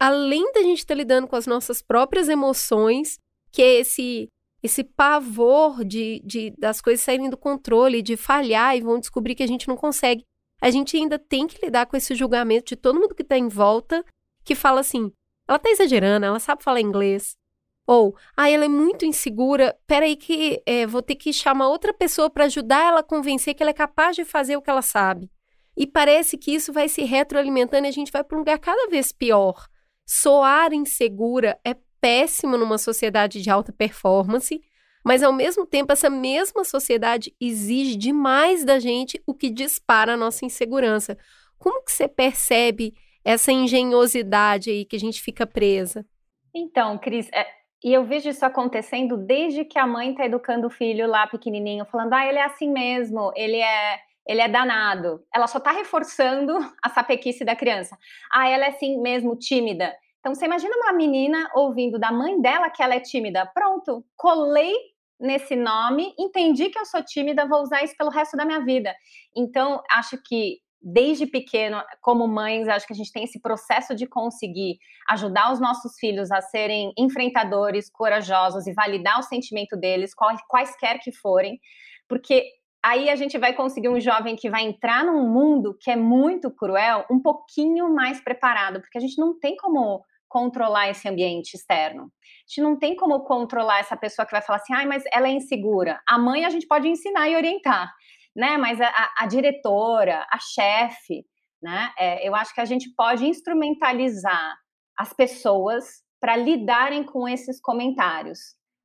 Além da gente estar tá lidando com as nossas próprias emoções, que é esse esse pavor de, de das coisas saírem do controle, de falhar e vão descobrir que a gente não consegue. A gente ainda tem que lidar com esse julgamento de todo mundo que está em volta, que fala assim: ela está exagerando, ela sabe falar inglês. Ou, ah, ela é muito insegura, peraí que é, vou ter que chamar outra pessoa para ajudar ela a convencer que ela é capaz de fazer o que ela sabe. E parece que isso vai se retroalimentando e a gente vai para um lugar cada vez pior. Soar insegura é péssimo numa sociedade de alta performance, mas ao mesmo tempo essa mesma sociedade exige demais da gente, o que dispara a nossa insegurança. Como que você percebe essa engenhosidade aí que a gente fica presa? Então, Cris, é, e eu vejo isso acontecendo desde que a mãe está educando o filho lá pequenininho, falando: ah, ele é assim mesmo, ele é, ele é danado. Ela só está reforçando a sapequice da criança. Ah, ela é assim mesmo, tímida. Então, você imagina uma menina ouvindo da mãe dela que ela é tímida. Pronto, colei nesse nome, entendi que eu sou tímida, vou usar isso pelo resto da minha vida. Então, acho que desde pequeno, como mães, acho que a gente tem esse processo de conseguir ajudar os nossos filhos a serem enfrentadores, corajosos e validar o sentimento deles, quaisquer que forem, porque aí a gente vai conseguir um jovem que vai entrar num mundo que é muito cruel, um pouquinho mais preparado, porque a gente não tem como controlar esse ambiente externo. A gente não tem como controlar essa pessoa que vai falar assim, ai, mas ela é insegura. A mãe a gente pode ensinar e orientar né? Mas a, a diretora, a chefe, né? É, eu acho que a gente pode instrumentalizar as pessoas para lidarem com esses comentários,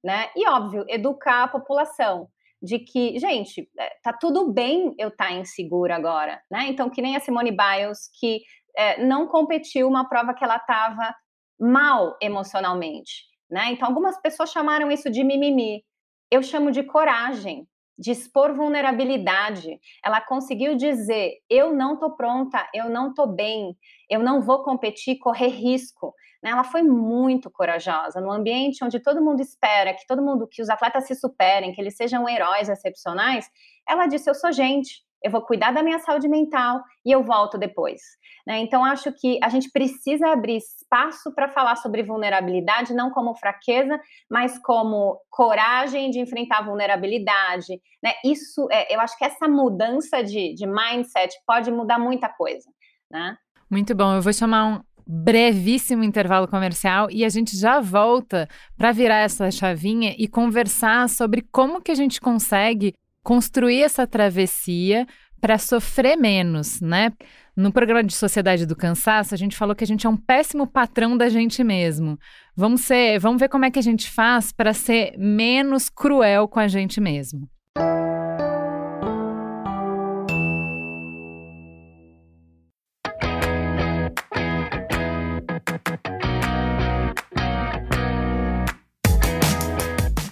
né? E óbvio, educar a população de que, gente, é, tá tudo bem eu estar tá insegura agora, né? Então, que nem a Simone Biles, que é, não competiu uma prova que ela estava mal emocionalmente, né? Então, algumas pessoas chamaram isso de mimimi. Eu chamo de coragem, de expor vulnerabilidade. Ela conseguiu dizer: eu não estou pronta, eu não estou bem, eu não vou competir, correr risco. Né? Ela foi muito corajosa no ambiente onde todo mundo espera que todo mundo, que os atletas se superem, que eles sejam heróis excepcionais. Ela disse: eu sou gente, eu vou cuidar da minha saúde mental e eu volto depois. Né? Então, acho que a gente precisa abrir espaço para falar sobre vulnerabilidade, não como fraqueza, mas como coragem de enfrentar a vulnerabilidade. Né? Isso, é, eu acho que essa mudança de, de mindset pode mudar muita coisa. Né? Muito bom, eu vou chamar um, brevíssimo intervalo comercial e a gente já volta para virar essa chavinha e conversar sobre como que a gente consegue construir essa travessia para sofrer menos, né? No programa de Sociedade do Cansaço, a gente falou que a gente é um péssimo patrão da gente mesmo. Vamos ser, vamos ver como é que a gente faz para ser menos cruel com a gente mesmo.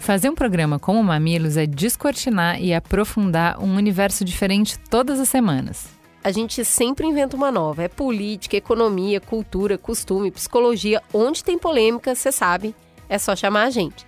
Fazer um programa como o Mamilos é descortinar e aprofundar um universo diferente todas as semanas. A gente sempre inventa uma nova. É política, economia, cultura, costume, psicologia. Onde tem polêmica, você sabe, é só chamar a gente.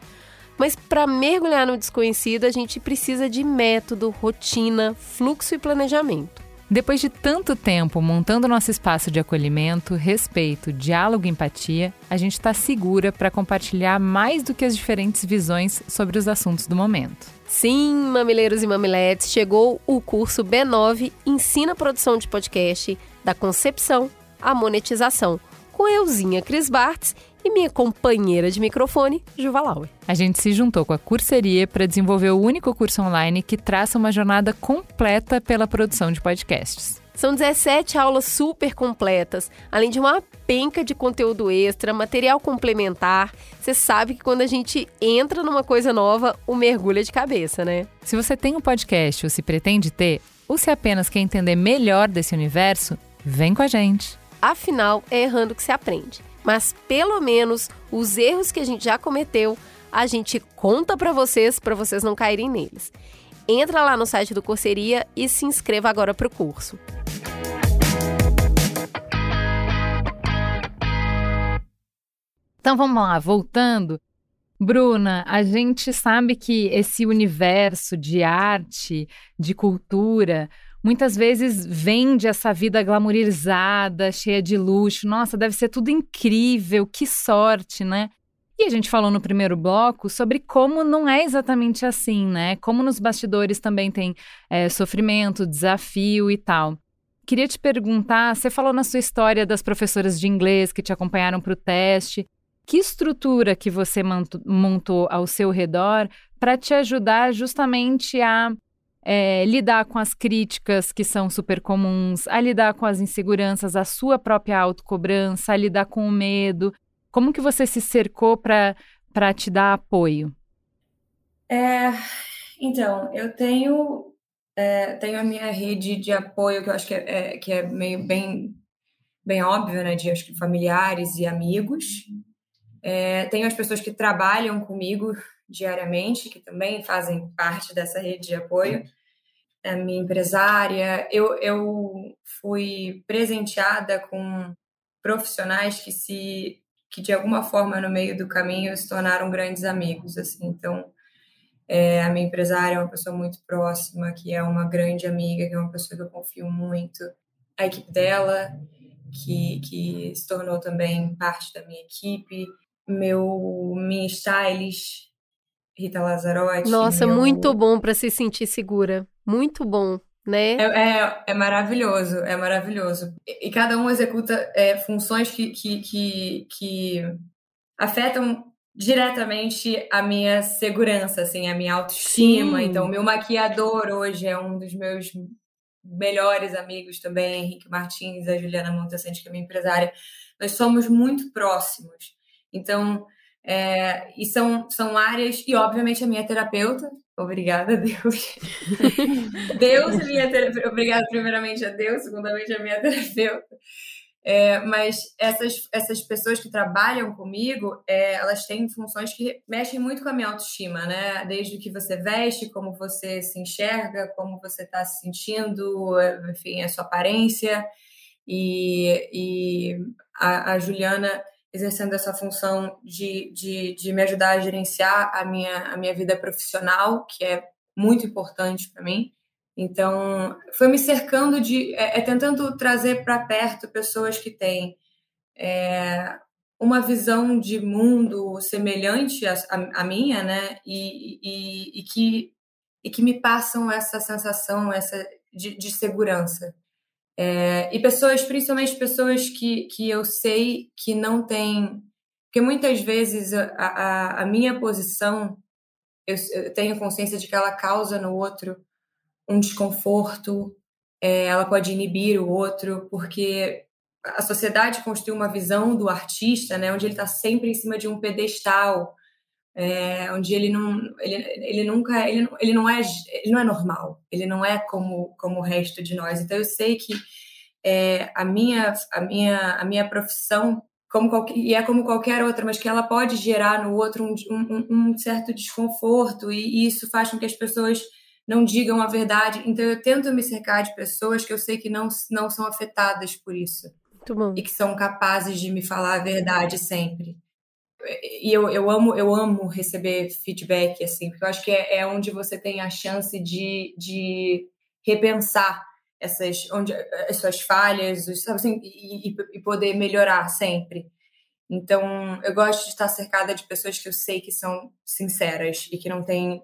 Mas para mergulhar no desconhecido, a gente precisa de método, rotina, fluxo e planejamento. Depois de tanto tempo montando nosso espaço de acolhimento, respeito, diálogo e empatia, a gente está segura para compartilhar mais do que as diferentes visões sobre os assuntos do momento. Sim, mamileiros e mamiletes, chegou o curso B9 Ensina Produção de Podcast, da concepção à monetização, com euzinha Cris Bartz e minha companheira de microfone, Juva Lauer. A gente se juntou com a Curseria para desenvolver o único curso online que traça uma jornada completa pela produção de podcasts. São 17 aulas super completas, além de uma penca de conteúdo extra, material complementar. Você sabe que quando a gente entra numa coisa nova, o mergulho é de cabeça, né? Se você tem um podcast ou se pretende ter, ou se apenas quer entender melhor desse universo, vem com a gente. Afinal, é errando que se aprende mas pelo menos os erros que a gente já cometeu, a gente conta para vocês, para vocês não caírem neles. Entra lá no site do Curseria e se inscreva agora para o curso. Então vamos lá, voltando. Bruna, a gente sabe que esse universo de arte, de cultura, muitas vezes vende essa vida glamourizada, cheia de luxo. Nossa, deve ser tudo incrível, que sorte, né? E a gente falou no primeiro bloco sobre como não é exatamente assim, né? Como nos bastidores também tem é, sofrimento, desafio e tal. Queria te perguntar: você falou na sua história das professoras de inglês que te acompanharam para o teste. que estrutura que você montou ao seu redor para te ajudar justamente a é, lidar com as críticas que são super comuns, a lidar com as inseguranças, a sua própria autocobrança, a lidar com o medo? Como que você se cercou para te dar apoio? É, então, eu tenho, é, tenho a minha rede de apoio, que eu acho que é, é, que é meio bem, bem óbvio, né? De acho que familiares e amigos. É, tenho as pessoas que trabalham comigo diariamente, que também fazem parte dessa rede de apoio a minha empresária. Eu, eu fui presenteada com profissionais que se que de alguma forma no meio do caminho se tornaram grandes amigos assim. Então é, a minha empresária é uma pessoa muito próxima que é uma grande amiga que é uma pessoa que eu confio muito. A equipe dela que, que se tornou também parte da minha equipe. Meu minha stylist Rita Lazzarotti nossa meu... muito bom para se sentir segura muito bom, né? É, é, é maravilhoso, é maravilhoso. E, e cada um executa é, funções que, que, que, que afetam diretamente a minha segurança, assim, a minha autoestima. Sim. Então, meu maquiador hoje é um dos meus melhores amigos também, Henrique Martins, a Juliana Montessante, que é minha empresária. Nós somos muito próximos. Então, é, e são, são áreas, e obviamente a minha terapeuta, Obrigada, Deus. Deus minha terapeuta. Obrigada, primeiramente, a Deus, segundamente, a minha terapeuta. É, mas essas, essas pessoas que trabalham comigo, é, elas têm funções que mexem muito com a minha autoestima, né? Desde o que você veste, como você se enxerga, como você está se sentindo, enfim, a sua aparência. E, e a, a Juliana exercendo essa função de, de, de me ajudar a gerenciar a minha, a minha vida profissional, que é muito importante para mim. Então, foi me cercando de. É, é tentando trazer para perto pessoas que têm é, uma visão de mundo semelhante à, minha, né? E, e, e, que, e que me passam essa sensação essa de, de segurança. É, e pessoas, principalmente pessoas que, que eu sei que não têm. Porque muitas vezes a, a, a minha posição, eu, eu, tenho consciência de que ela causa no outro um desconforto, é, ela pode inibir o outro, porque a sociedade construiu uma visão do artista, né, onde ele está sempre em cima de um pedestal, é, onde ele não, ele, ele nunca, ele, ele não é, ele não é normal, ele não é como, como o resto de nós. Então eu sei que é, a minha, a minha, a minha profissão como qualquer, e é como qualquer outra, mas que ela pode gerar no outro um, um, um certo desconforto e, e isso faz com que as pessoas não digam a verdade. Então eu tento me cercar de pessoas que eu sei que não, não são afetadas por isso. E que são capazes de me falar a verdade sempre e eu, eu amo eu amo receber feedback assim porque eu acho que é, é onde você tem a chance de, de repensar essas onde as suas falhas assim, e, e, poder melhorar sempre. Então eu gosto de estar cercada de pessoas que eu sei que são sinceras e que não têm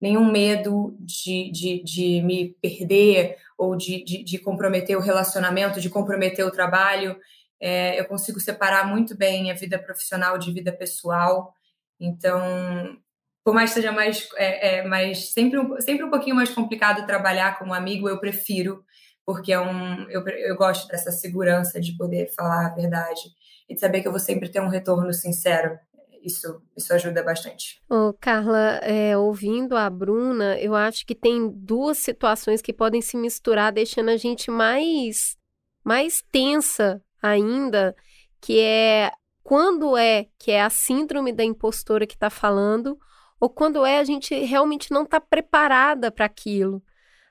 nenhum medo de, de, de me perder ou de, de, de comprometer o relacionamento de comprometer o trabalho é, eu consigo separar muito bem a vida profissional de vida pessoal. Então, por mais que seja mais, é, é, mais sempre, um, sempre um pouquinho mais complicado trabalhar como amigo, eu prefiro, porque é um, eu, eu gosto dessa segurança de poder falar a verdade e de saber que eu vou sempre ter um retorno sincero. Isso, isso ajuda bastante. Oh, Carla, é, ouvindo a Bruna, eu acho que tem duas situações que podem se misturar, deixando a gente mais, mais tensa ainda, que é quando é que é a síndrome da impostora que está falando, ou quando é a gente realmente não está preparada para aquilo.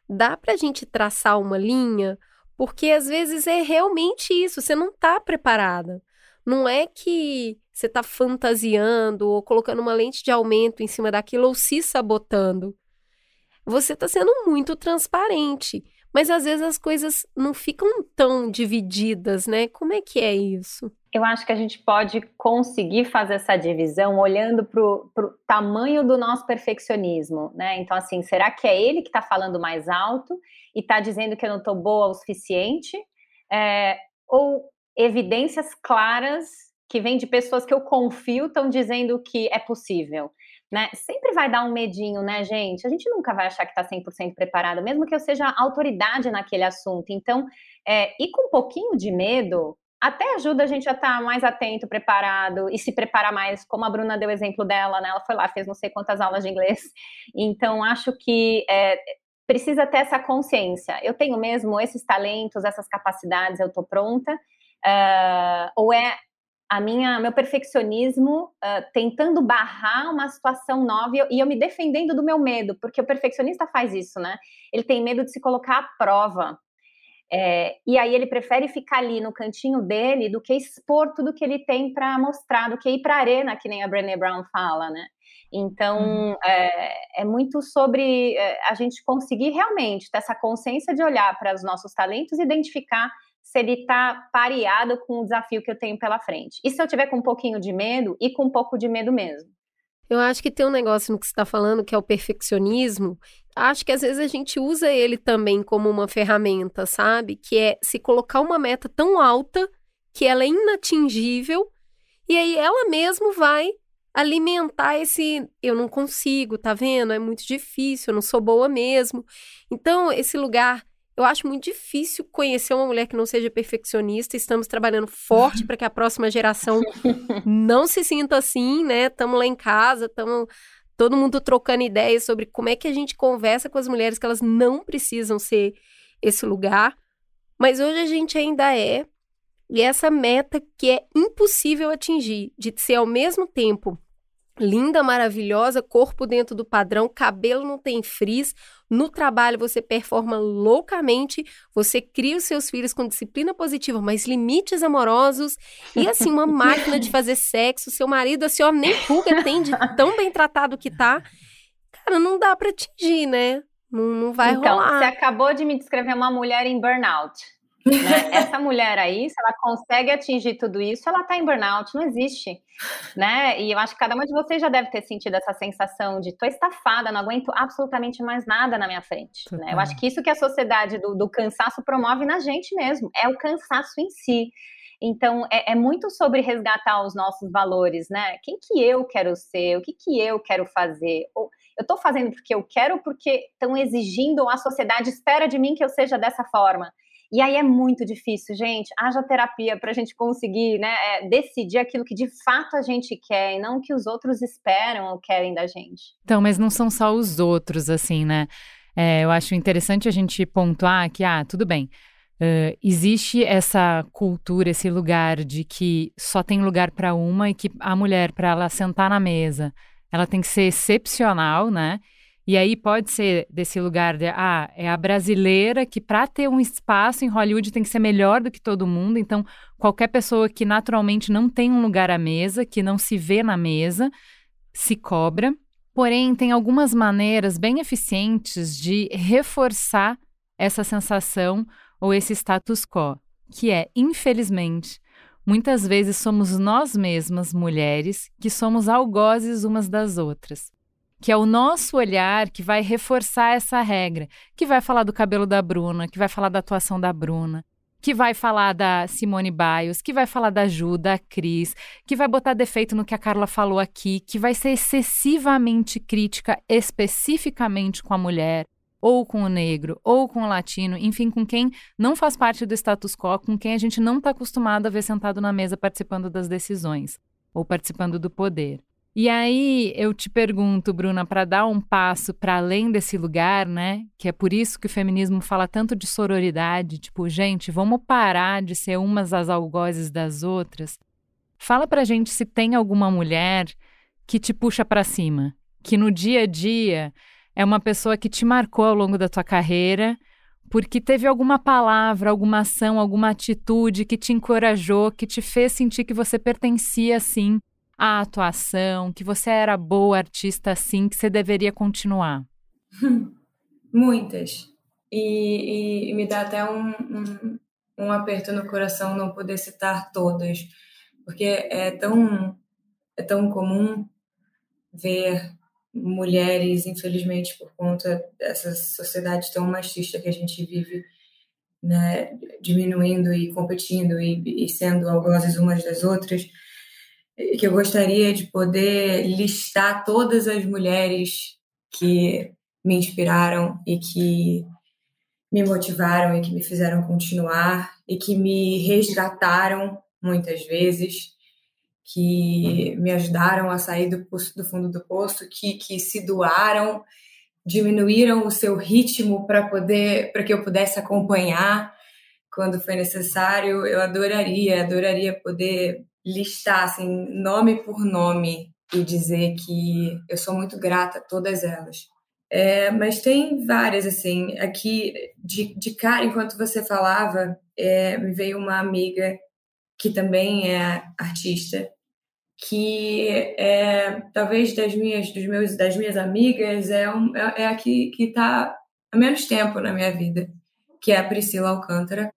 Dá para a gente traçar uma linha, porque às vezes é realmente isso, você não está preparada. Não é que você está fantasiando ou colocando uma lente de aumento em cima daquilo ou se sabotando. Você está sendo muito transparente. Mas às vezes as coisas não ficam tão divididas, né? Como é que é isso? Eu acho que a gente pode conseguir fazer essa divisão olhando para o tamanho do nosso perfeccionismo, né? Então, assim, será que é ele que está falando mais alto e está dizendo que eu não estou boa o suficiente? É, ou evidências claras que vem de pessoas que eu confio estão dizendo que é possível. Né? Sempre vai dar um medinho, né, gente? A gente nunca vai achar que está 100% preparado, mesmo que eu seja autoridade naquele assunto. Então, é, e com um pouquinho de medo, até ajuda a gente a estar tá mais atento, preparado e se preparar mais, como a Bruna deu exemplo dela, né? Ela foi lá, fez não sei quantas aulas de inglês. Então, acho que é, precisa ter essa consciência. Eu tenho mesmo esses talentos, essas capacidades, eu estou pronta. Uh, ou é a minha meu perfeccionismo uh, tentando barrar uma situação nova e eu, e eu, me defendendo do meu medo, porque o perfeccionista faz isso, né? Ele tem medo de se colocar à prova. É, e aí ele prefere ficar ali no cantinho dele do que expor tudo que ele tem para mostrar, do que ir para a arena, que nem a Brené Brown fala, né? Então, uhum. é, é, muito sobre é, a gente conseguir realmente ter essa consciência de olhar para os nossos talentos e identificar se ele está pareado com o desafio que eu tenho pela frente. E se eu tiver com um pouquinho de medo, e com um pouco de medo mesmo. Eu acho que tem um negócio no que você está falando, que é o perfeccionismo. Acho que às vezes a gente usa ele também como uma ferramenta, sabe? Que é se colocar uma meta tão alta que ela é inatingível, e aí ela mesmo vai alimentar esse eu não consigo, tá vendo? É muito difícil, eu não sou boa mesmo. Então, esse lugar eu acho muito difícil conhecer uma mulher que não seja perfeccionista. Estamos trabalhando forte para que a próxima geração não se sinta assim, né? Estamos lá em casa, estamos todo mundo trocando ideias sobre como é que a gente conversa com as mulheres que elas não precisam ser esse lugar. Mas hoje a gente ainda é. E essa meta que é impossível atingir, de ser ao mesmo tempo linda, maravilhosa, corpo dentro do padrão, cabelo não tem frizz, no trabalho você performa loucamente, você cria os seus filhos com disciplina positiva, mas limites amorosos e assim uma máquina de fazer sexo, seu marido, a senhora nem pulga tem de tão bem tratado que tá. Cara, não dá para atingir, né? Não, não vai então, rolar. Então, você acabou de me descrever uma mulher em burnout. Né? Essa mulher aí, se ela consegue atingir tudo isso, ela está em burnout, não existe. Né? E eu acho que cada uma de vocês já deve ter sentido essa sensação de tô estafada, não aguento absolutamente mais nada na minha frente. Né? Eu acho que isso que a sociedade do, do, cansaço promove na gente mesmo, é o cansaço em si. Então, é, é, muito sobre resgatar os nossos valores, né? Quem que eu quero ser? O que que eu quero fazer? Ou, eu estou fazendo porque eu quero, porque estão exigindo, ou a sociedade espera de mim que eu seja dessa forma. E aí é muito difícil, gente. Haja terapia para a gente conseguir né, é, decidir aquilo que de fato a gente quer e não o que os outros esperam ou querem da gente. Então, mas não são só os outros, assim, né? É, eu acho interessante a gente pontuar que, ah, tudo bem. Uh, existe essa cultura, esse lugar de que só tem lugar para uma e que a mulher, para ela sentar na mesa, ela tem que ser excepcional, né? E aí pode ser desse lugar de, ah, é a brasileira que para ter um espaço em Hollywood tem que ser melhor do que todo mundo. Então, qualquer pessoa que naturalmente não tem um lugar à mesa, que não se vê na mesa, se cobra. Porém, tem algumas maneiras bem eficientes de reforçar essa sensação ou esse status quo, que é, infelizmente, muitas vezes somos nós mesmas, mulheres, que somos algozes umas das outras que é o nosso olhar que vai reforçar essa regra, que vai falar do cabelo da Bruna, que vai falar da atuação da Bruna, que vai falar da Simone Biles, que vai falar da Ju, da Cris, que vai botar defeito no que a Carla falou aqui, que vai ser excessivamente crítica especificamente com a mulher, ou com o negro, ou com o latino, enfim, com quem não faz parte do status quo, com quem a gente não está acostumado a ver sentado na mesa participando das decisões ou participando do poder. E aí eu te pergunto, Bruna, para dar um passo para além desse lugar, né? Que é por isso que o feminismo fala tanto de sororidade, tipo, gente, vamos parar de ser umas as algozes das outras. Fala pra gente se tem alguma mulher que te puxa para cima, que no dia a dia é uma pessoa que te marcou ao longo da tua carreira, porque teve alguma palavra, alguma ação, alguma atitude que te encorajou, que te fez sentir que você pertencia sim a atuação, que você era boa artista assim, que você deveria continuar? Muitas. E, e me dá até um, um, um, aperto no coração não poder citar todas, porque é tão, é tão comum ver mulheres, infelizmente, por conta dessa sociedade tão machista que a gente vive, né, diminuindo e competindo e, e sendo algozes umas das outras, que eu gostaria de poder listar todas as mulheres que me inspiraram e que me motivaram e que me fizeram continuar e que me resgataram muitas vezes, que me ajudaram a sair do, do fundo do poço, que, que se doaram, diminuíram o seu ritmo para poder para que eu pudesse acompanhar quando foi necessário. Eu adoraria, adoraria poder listar assim, nome por nome e dizer que eu sou muito grata a todas elas. É, mas tem várias, assim. Aqui, de, de cara, enquanto você falava, é, me veio uma amiga que também é artista, que é, talvez das minhas, dos meus, das minhas amigas, é, um, é, é a que está há menos tempo na minha vida, que é a Priscila Alcântara,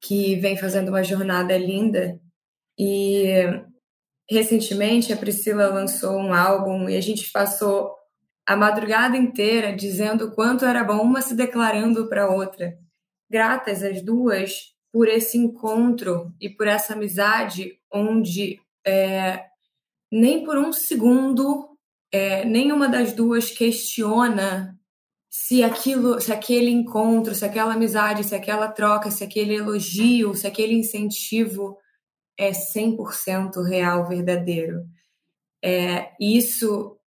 que vem fazendo uma jornada linda. E recentemente a Priscila lançou um álbum e a gente passou a madrugada inteira dizendo quanto era bom uma se declarando para outra. Gratas as duas por esse encontro e por essa amizade onde é, nem por um segundo é, nenhuma das duas questiona se aquilo, se aquele encontro, se aquela amizade, se aquela troca, se aquele elogio, se aquele incentivo é 100% real, verdadeiro. É, isso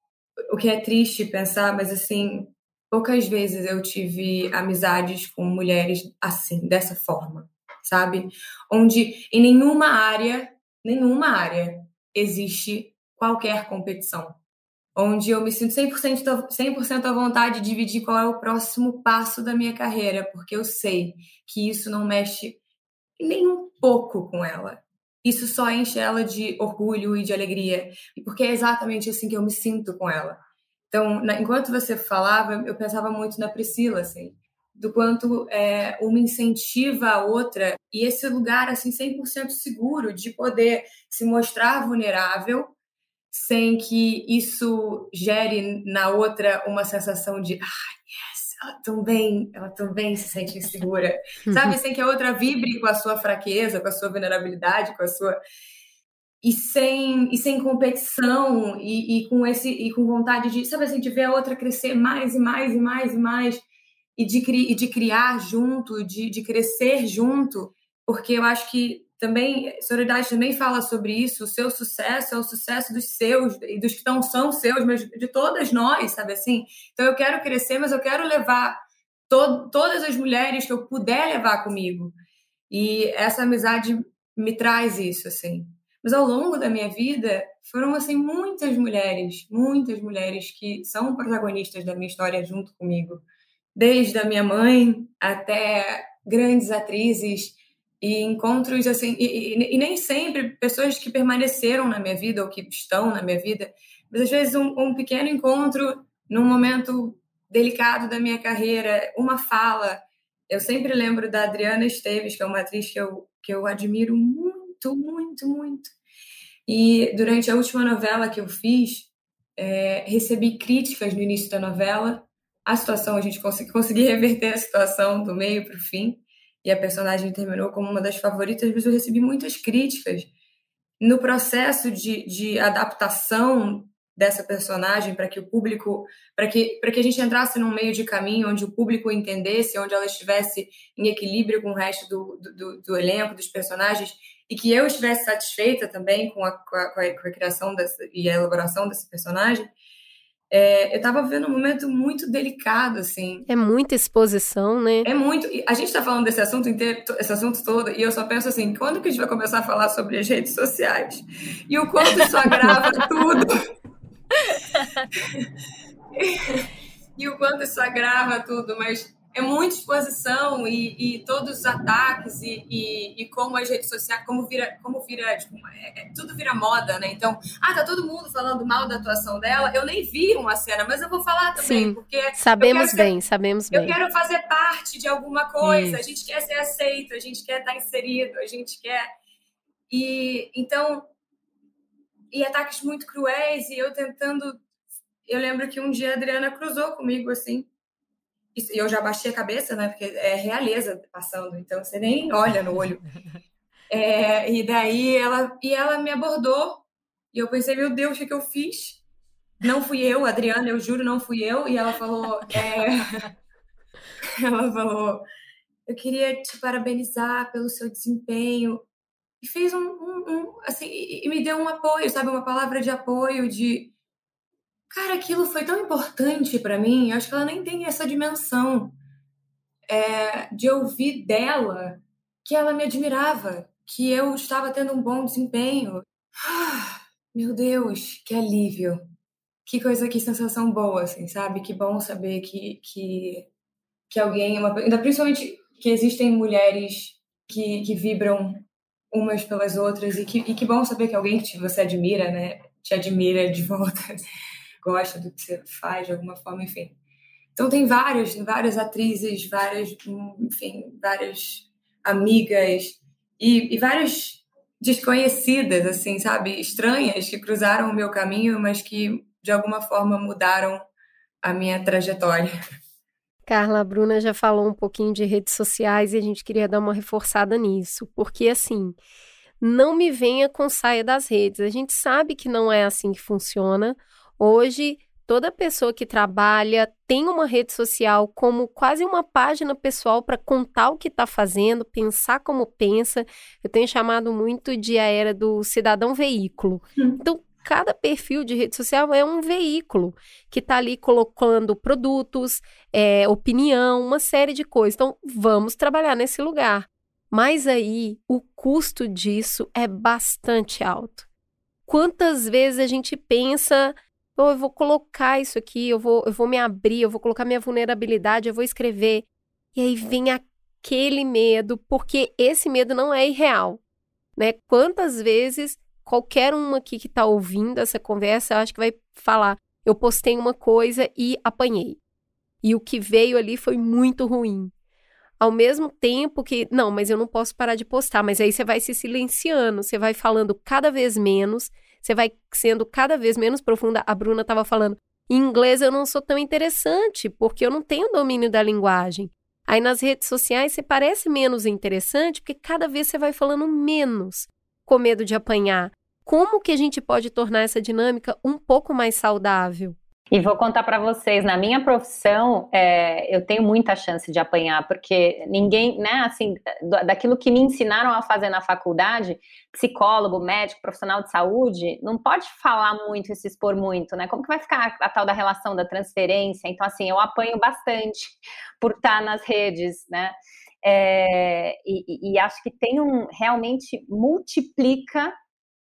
o que é triste pensar, mas assim, poucas vezes eu tive amizades com mulheres assim, dessa forma, sabe? Onde em nenhuma área, nenhuma área existe qualquer competição. Onde eu me sinto 100%, 100 à vontade de dividir qual é o próximo passo da minha carreira, porque eu sei que isso não mexe nem um pouco com ela isso só enche ela de orgulho e de alegria, porque é exatamente assim que eu me sinto com ela. Então, na, enquanto você falava, eu pensava muito na Priscila, assim, do quanto é, uma incentiva a outra e esse lugar assim 100% seguro de poder se mostrar vulnerável sem que isso gere na outra uma sensação de ela também, ela também se sente insegura, sabe? Sem que a outra vibre com a sua fraqueza, com a sua vulnerabilidade, com a sua e sem e sem competição e, e com esse e com vontade de, sabe assim, de ver a outra crescer mais e mais e mais e mais e de, e de criar junto, de, de crescer junto, porque eu acho que também, Solidariedade também fala sobre isso, o seu sucesso é o sucesso dos seus e dos que não são seus, mas de todas nós, sabe assim? Então eu quero crescer, mas eu quero levar to todas as mulheres que eu puder levar comigo. E essa amizade me traz isso, assim. Mas ao longo da minha vida, foram, assim, muitas mulheres, muitas mulheres que são protagonistas da minha história junto comigo. Desde a minha mãe até grandes atrizes e encontros assim e, e, e, nem sempre pessoas que permaneceram na minha vida ou que estão na minha vida mas às vezes um, um, pequeno encontro num momento delicado da minha carreira uma fala. Eu sempre lembro da Adriana Esteves que é uma atriz que eu que eu admiro muito muito muito. E durante a última novela que eu fiz é, recebi críticas no início da novela. A situação a gente consegui, reverter a situação do meio para o fim e a personagem terminou como uma das favoritas, mas eu recebi muitas críticas no processo de, de adaptação dessa personagem para que o público, para que, para que a gente entrasse num meio de caminho onde o público entendesse, onde ela estivesse em equilíbrio com o resto do, do, do elenco, dos personagens, e que eu estivesse satisfeita também com a, com a, com a criação dessa, e a elaboração desse personagem, é, eu estava vivendo um momento muito delicado, assim. É muita exposição, né? É muito. A gente está falando desse assunto inteiro, esse assunto todo, e eu só penso assim, quando que a gente vai começar a falar sobre as redes sociais? E o quanto isso agrava tudo. e o quanto isso agrava tudo, mas é muita exposição e, e todos os ataques e, e, e, como as redes sociais, como vira, como vira, tipo, é, é, tudo vira moda, né? Então, ah, tá todo mundo falando mal da atuação dela. Eu nem vi uma cena, mas eu vou falar também, Sim, porque sabemos bem, ser, sabemos bem. Eu quero fazer parte de alguma coisa. A gente quer ser aceito, a gente quer estar inserido, a gente quer e então e ataques muito cruéis e eu tentando eu lembro que um dia a Adriana cruzou comigo assim e eu já baixei a cabeça, né? Porque é realeza passando, então você nem olha no olho. É, e daí ela, e ela me abordou E eu pensei, meu Deus, o que, que eu fiz? Não fui eu, Adriana, eu juro, não fui eu. E ela falou, é... ela falou, eu queria te parabenizar pelo seu desempenho. E fez um, um, um assim, e me deu um apoio, sabe, uma palavra de apoio, de cara, aquilo foi tão importante para mim. Eu acho que ela nem tem essa dimensão é, de ouvir dela que ela me admirava, que eu estava tendo um bom desempenho. Meu Deus, que alívio. Que coisa, que sensação boa, assim, sabe? Que bom saber que, que, que alguém, uma, ainda principalmente que existem mulheres que, que vibram umas pelas outras e que, e que bom saber que alguém que você admira, né, te admira de volta, gosta do que você faz de alguma forma, enfim. Então tem várias, várias atrizes, várias, enfim, várias amigas e, e várias desconhecidas, assim, sabe, estranhas que cruzaram o meu caminho, mas que de alguma forma mudaram a minha trajetória. Carla, a Bruna já falou um pouquinho de redes sociais e a gente queria dar uma reforçada nisso, porque assim, não me venha com saia das redes. A gente sabe que não é assim que funciona. Hoje, toda pessoa que trabalha tem uma rede social como quase uma página pessoal para contar o que está fazendo, pensar como pensa. Eu tenho chamado muito de a era do cidadão veículo. Hum. Então, cada perfil de rede social é um veículo que está ali colocando produtos, é, opinião, uma série de coisas. Então, vamos trabalhar nesse lugar. Mas aí, o custo disso é bastante alto. Quantas vezes a gente pensa, eu vou colocar isso aqui, eu vou, eu vou me abrir, eu vou colocar minha vulnerabilidade, eu vou escrever. E aí vem aquele medo, porque esse medo não é irreal. Né? Quantas vezes qualquer uma aqui que está ouvindo essa conversa, eu acho que vai falar: eu postei uma coisa e apanhei. E o que veio ali foi muito ruim. Ao mesmo tempo que, não, mas eu não posso parar de postar, mas aí você vai se silenciando, você vai falando cada vez menos, você vai sendo cada vez menos profunda. A Bruna estava falando, em inglês eu não sou tão interessante, porque eu não tenho domínio da linguagem. Aí nas redes sociais você parece menos interessante, porque cada vez você vai falando menos, com medo de apanhar. Como que a gente pode tornar essa dinâmica um pouco mais saudável? E vou contar para vocês, na minha profissão, é, eu tenho muita chance de apanhar, porque ninguém, né, assim, daquilo que me ensinaram a fazer na faculdade, psicólogo, médico, profissional de saúde, não pode falar muito e se expor muito, né? Como que vai ficar a, a tal da relação da transferência? Então, assim, eu apanho bastante por estar nas redes, né? É, e, e acho que tem um, realmente multiplica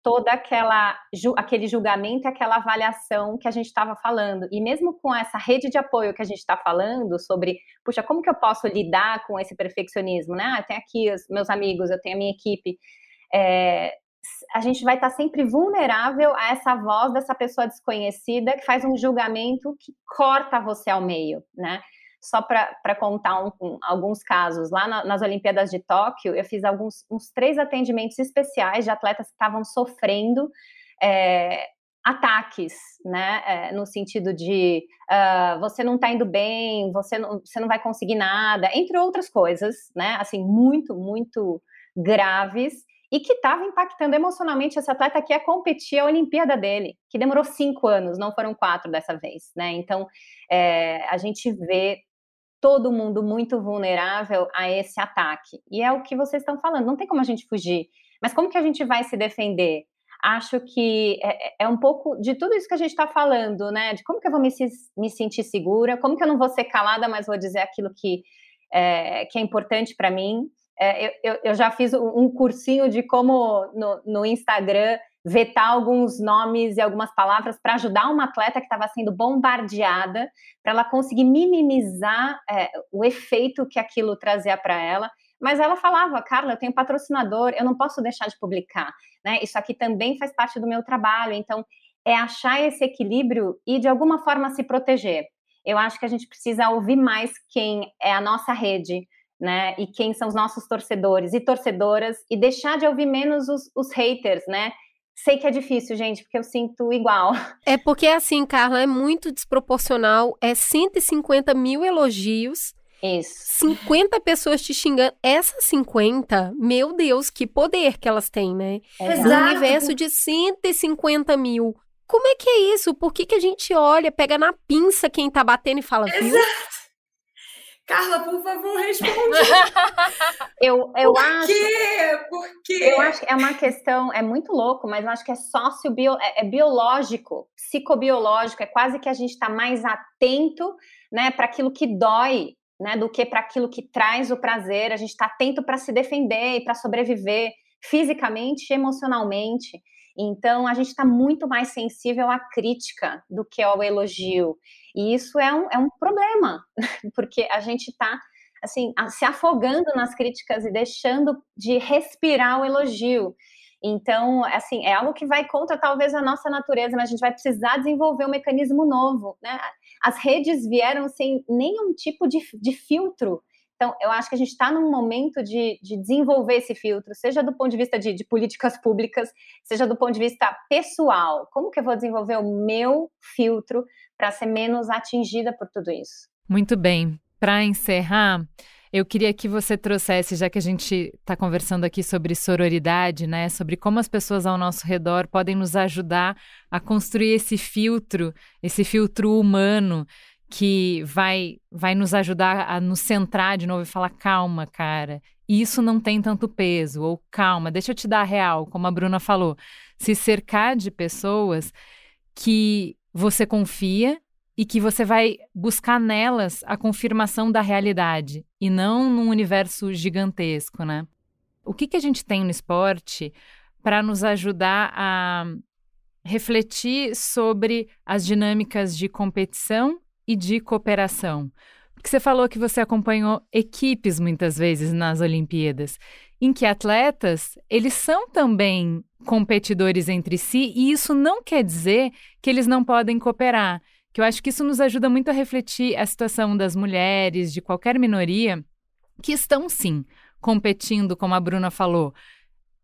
toda aquela aquele julgamento, aquela avaliação que a gente estava falando. E mesmo com essa rede de apoio que a gente está falando sobre, puxa, como que eu posso lidar com esse perfeccionismo, né? Ah, eu tenho aqui os meus amigos, eu tenho a minha equipe. É, a gente vai estar tá sempre vulnerável a essa voz dessa pessoa desconhecida que faz um julgamento que corta você ao meio, né? Só para contar um, um, alguns casos, lá na, nas Olimpíadas de Tóquio, eu fiz alguns uns três atendimentos especiais de atletas que estavam sofrendo é, ataques, né? É, no sentido de uh, você não está indo bem, você não, você não vai conseguir nada, entre outras coisas, né? Assim, muito, muito graves e que estava impactando emocionalmente esse atleta que ia competir a Olimpíada dele, que demorou cinco anos, não foram quatro dessa vez, né? Então, é, a gente vê todo mundo muito vulnerável a esse ataque. E é o que vocês estão falando, não tem como a gente fugir. Mas como que a gente vai se defender? Acho que é, é, é um pouco de tudo isso que a gente está falando, né? De como que eu vou me, me, sentir segura, como que eu não vou ser calada, mas vou dizer aquilo que é, que é importante para mim. É, eu, eu, já fiz um cursinho de como no, no Instagram vetar alguns nomes e algumas palavras para ajudar uma atleta que estava sendo bombardeada, para ela conseguir minimizar é, o efeito que aquilo trazia para ela. Mas ela falava, Carla, eu tenho patrocinador, eu não posso deixar de publicar, né? Isso aqui também faz parte do meu trabalho. Então, é achar esse equilíbrio e de alguma forma se proteger. Eu acho que a gente precisa ouvir mais quem é a nossa rede, né? E quem são os nossos torcedores e torcedoras, e deixar de ouvir menos os, os haters, né? Sei que é difícil, gente, porque eu sinto igual. É porque, assim, Carla, é muito desproporcional. É 150 mil elogios Isso. 50 pessoas te xingando. Essas 50, meu Deus, que poder que elas têm, né? Exato. No universo de 150 mil. Como é que é isso? Por que, que a gente olha, pega na pinça quem tá batendo e fala, viu? Carla, por favor, responde. eu, eu Por acho. quê? Por quê? Eu acho que é uma questão, é muito louco, mas eu acho que é sociobio, é, é biológico, psicobiológico, é quase que a gente está mais atento, né, para aquilo que dói, né, do que para aquilo que traz o prazer. A gente está atento para se defender e para sobreviver fisicamente e emocionalmente. Então, a gente está muito mais sensível à crítica do que ao elogio. E isso é um, é um problema, porque a gente está assim, se afogando nas críticas e deixando de respirar o elogio. Então, assim, é algo que vai contra talvez a nossa natureza, mas a gente vai precisar desenvolver um mecanismo novo, né? As redes vieram sem nenhum tipo de, de filtro. Então, eu acho que a gente está num momento de, de, desenvolver esse filtro, seja do ponto de vista de, de, políticas públicas, seja do ponto de vista pessoal. Como que eu vou desenvolver o meu filtro para ser menos atingida por tudo isso? Muito bem. Para encerrar, eu queria que você trouxesse, já que a gente está conversando aqui sobre sororidade, né, sobre como as pessoas ao nosso redor podem nos ajudar a construir esse filtro, esse filtro humano que vai vai nos ajudar a nos centrar de novo e falar calma, cara. Isso não tem tanto peso ou calma, deixa eu te dar a real, como a Bruna falou, se cercar de pessoas que você confia e que você vai buscar nelas a confirmação da realidade e não num universo gigantesco, né? O que, que a gente tem no esporte para nos ajudar a refletir sobre as dinâmicas de competição e de cooperação? Porque você falou que você acompanhou equipes muitas vezes nas Olimpíadas, em que atletas, eles são também competidores entre si, e isso não quer dizer que eles não podem cooperar que eu acho que isso nos ajuda muito a refletir a situação das mulheres, de qualquer minoria, que estão sim competindo, como a Bruna falou,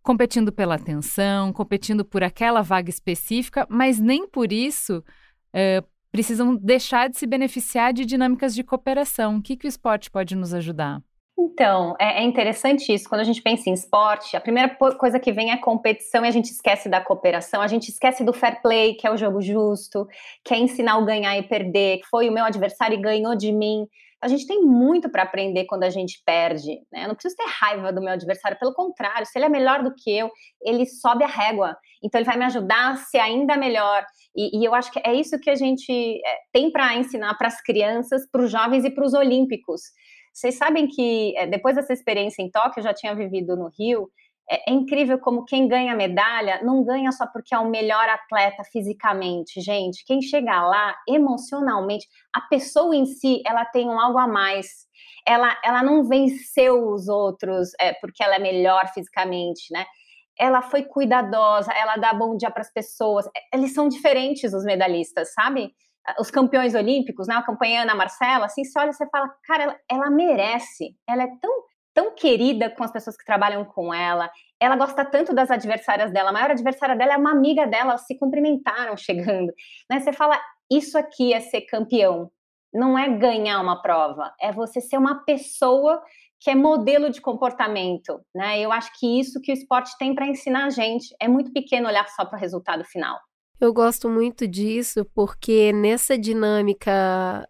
competindo pela atenção, competindo por aquela vaga específica, mas nem por isso uh, precisam deixar de se beneficiar de dinâmicas de cooperação. O que, que o esporte pode nos ajudar? Então, é, é, interessante isso. Quando a gente pensa em esporte, a primeira coisa que vem é competição e a gente esquece da cooperação, a gente esquece do fair play, que é o jogo justo, que é ensinar o ganhar e perder, que foi o meu adversário e ganhou de mim. A gente tem muito para aprender quando a gente perde. Né? Eu não preciso ter raiva do meu adversário, pelo contrário, se ele é melhor do que eu, ele sobe a régua. Então, ele vai me ajudar a ser ainda melhor. E, e eu acho que é isso que a gente é, tem para ensinar para as crianças, para os jovens e para os olímpicos vocês sabem que é, depois dessa experiência em Tóquio, eu já tinha vivido no Rio, é, é, incrível como quem ganha medalha não ganha só porque é o melhor atleta fisicamente, gente. Quem chega lá emocionalmente, a pessoa em si, ela tem um algo a mais. Ela, ela não venceu os outros é, porque ela é melhor fisicamente, né? Ela foi cuidadosa, ela dá bom dia para as pessoas. É, eles são diferentes, os medalhistas, sabe? os campeões olímpicos, né, a campanha Ana Marcela, assim, você olha e você fala, cara, ela, ela, merece, ela é tão, tão querida com as pessoas que trabalham com ela, ela gosta tanto das adversárias dela, a maior adversária dela é uma amiga dela, elas se cumprimentaram chegando, né, você fala, isso aqui é ser campeão, não é ganhar uma prova, é você ser uma pessoa que é modelo de comportamento, né, eu acho que isso que o esporte tem para ensinar a gente, é muito pequeno olhar só para o resultado final. Eu gosto muito disso porque nessa dinâmica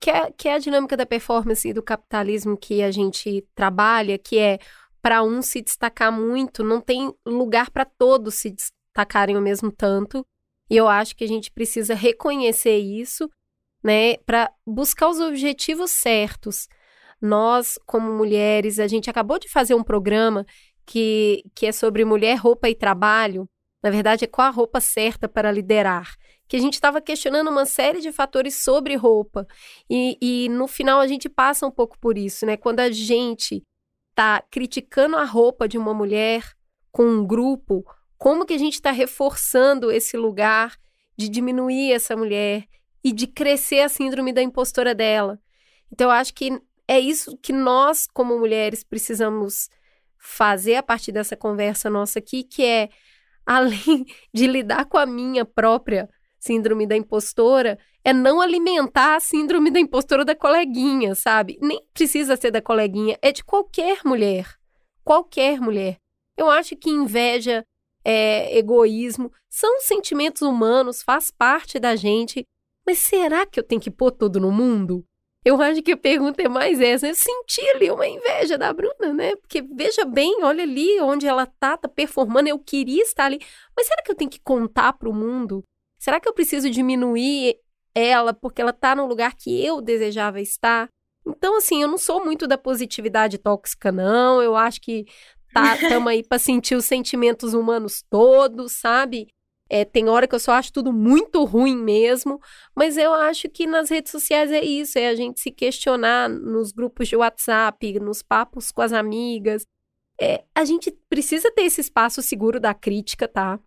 que é, que é a dinâmica da performance e do capitalismo que a gente trabalha, que é para um se destacar muito, não tem lugar para todos se destacarem ao mesmo tanto. E eu acho que a gente precisa reconhecer isso, né, para buscar os objetivos certos. Nós, como mulheres, a gente acabou de fazer um programa que, que é sobre mulher, roupa e trabalho, na verdade, é qual a roupa certa para liderar. Que a gente estava questionando uma série de fatores sobre roupa. E, e no final a gente passa um pouco por isso, né? Quando a gente está criticando a roupa de uma mulher com um grupo, como que a gente está reforçando esse lugar de diminuir essa mulher e de crescer a síndrome da impostora dela. Então, eu acho que é isso que nós, como mulheres, precisamos fazer a partir dessa conversa nossa aqui, que é além de lidar com a minha própria síndrome da impostora, é não alimentar a síndrome da impostora da coleguinha, sabe? Nem precisa ser da coleguinha, é de qualquer mulher. Qualquer mulher. Eu acho que inveja, é, egoísmo, são sentimentos humanos, faz parte da gente. Mas será que eu tenho que pôr tudo no mundo? Eu acho que a pergunta é mais essa. Eu senti ali uma inveja da Bruna, né? Porque veja bem, olha ali onde ela tá, tá performando. Eu queria estar ali. Mas será que eu tenho que contar para o mundo? Será que eu preciso diminuir ela porque ela tá no lugar que eu desejava estar? Então, assim, eu não sou muito da positividade tóxica, não. Eu acho que tá, estamos aí para sentir os sentimentos humanos todos, sabe? É, tem hora que eu só acho tudo muito ruim mesmo, mas eu acho que nas redes sociais é isso, é a gente se questionar nos grupos de WhatsApp, nos papos com as amigas. É, a gente precisa ter esse espaço seguro da crítica, tá?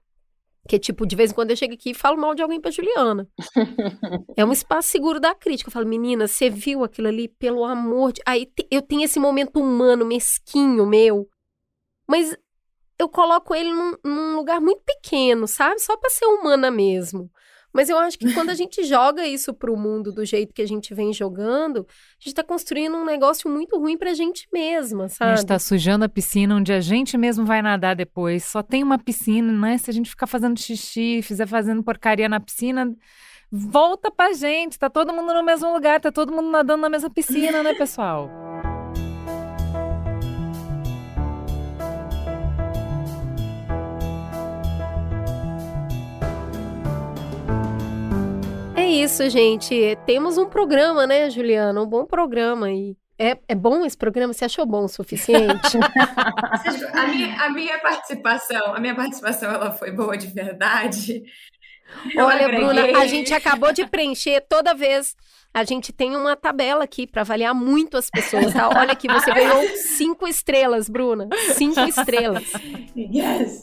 Que, tipo, de vez em quando eu chego aqui e falo mal de alguém pra Juliana. é um espaço seguro da crítica. Eu falo, menina, você viu aquilo ali? Pelo amor de. Aí eu tenho esse momento humano, mesquinho meu. Mas eu coloco ele num, num lugar muito pequeno, sabe? Só para ser humana mesmo. Mas eu acho que quando a gente joga isso pro mundo do jeito que a gente vem jogando, a gente tá construindo um negócio muito ruim pra gente mesma, sabe? A gente tá sujando a piscina onde a gente mesmo vai nadar depois. Só tem uma piscina, né? Se a gente ficar fazendo xixi, fizer fazendo porcaria na piscina, volta pra gente. Tá todo mundo no mesmo lugar, tá todo mundo nadando na mesma piscina, né, pessoal? É isso, gente. Temos um programa, né, Juliana? Um bom programa aí. É, é bom esse programa? Você achou bom o suficiente? a, minha, a minha participação, a minha participação, ela foi boa de verdade. Olha, Bruna, a gente acabou de preencher toda vez. A gente tem uma tabela aqui para avaliar muito as pessoas, tá? Olha aqui, você ganhou cinco estrelas, Bruna. Cinco estrelas. Yes.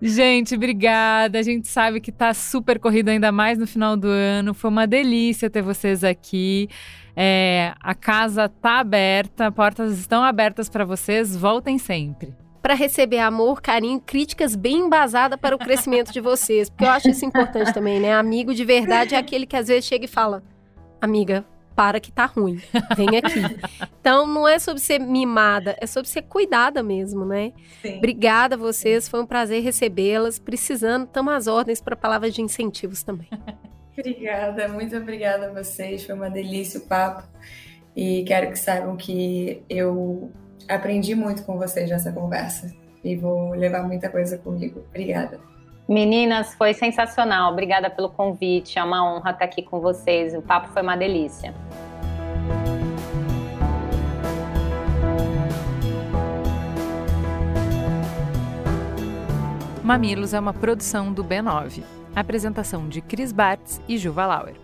Gente, obrigada. A gente sabe que tá super corrido ainda mais no final do ano. Foi uma delícia ter vocês aqui. É, a casa tá aberta, portas estão abertas para vocês. Voltem sempre para receber amor, carinho, críticas bem embasadas para o crescimento de vocês. Porque eu acho isso importante também, né? Amigo de verdade é aquele que às vezes chega e fala: Amiga, para que tá ruim. Vem aqui. então, não é sobre ser mimada, é sobre ser cuidada mesmo, né? Sim. Obrigada a vocês, foi um prazer recebê-las. Precisando, estamos às ordens para palavras de incentivos também. obrigada, muito obrigada a vocês. Foi uma delícia o papo. E quero que saibam que eu aprendi muito com vocês nessa conversa e vou levar muita coisa comigo. Obrigada. Meninas, foi sensacional. Obrigada pelo convite. É uma honra estar aqui com vocês. O papo foi uma delícia. Mamilos é uma produção do B9. Apresentação de Cris Bartz e Juva Lauer.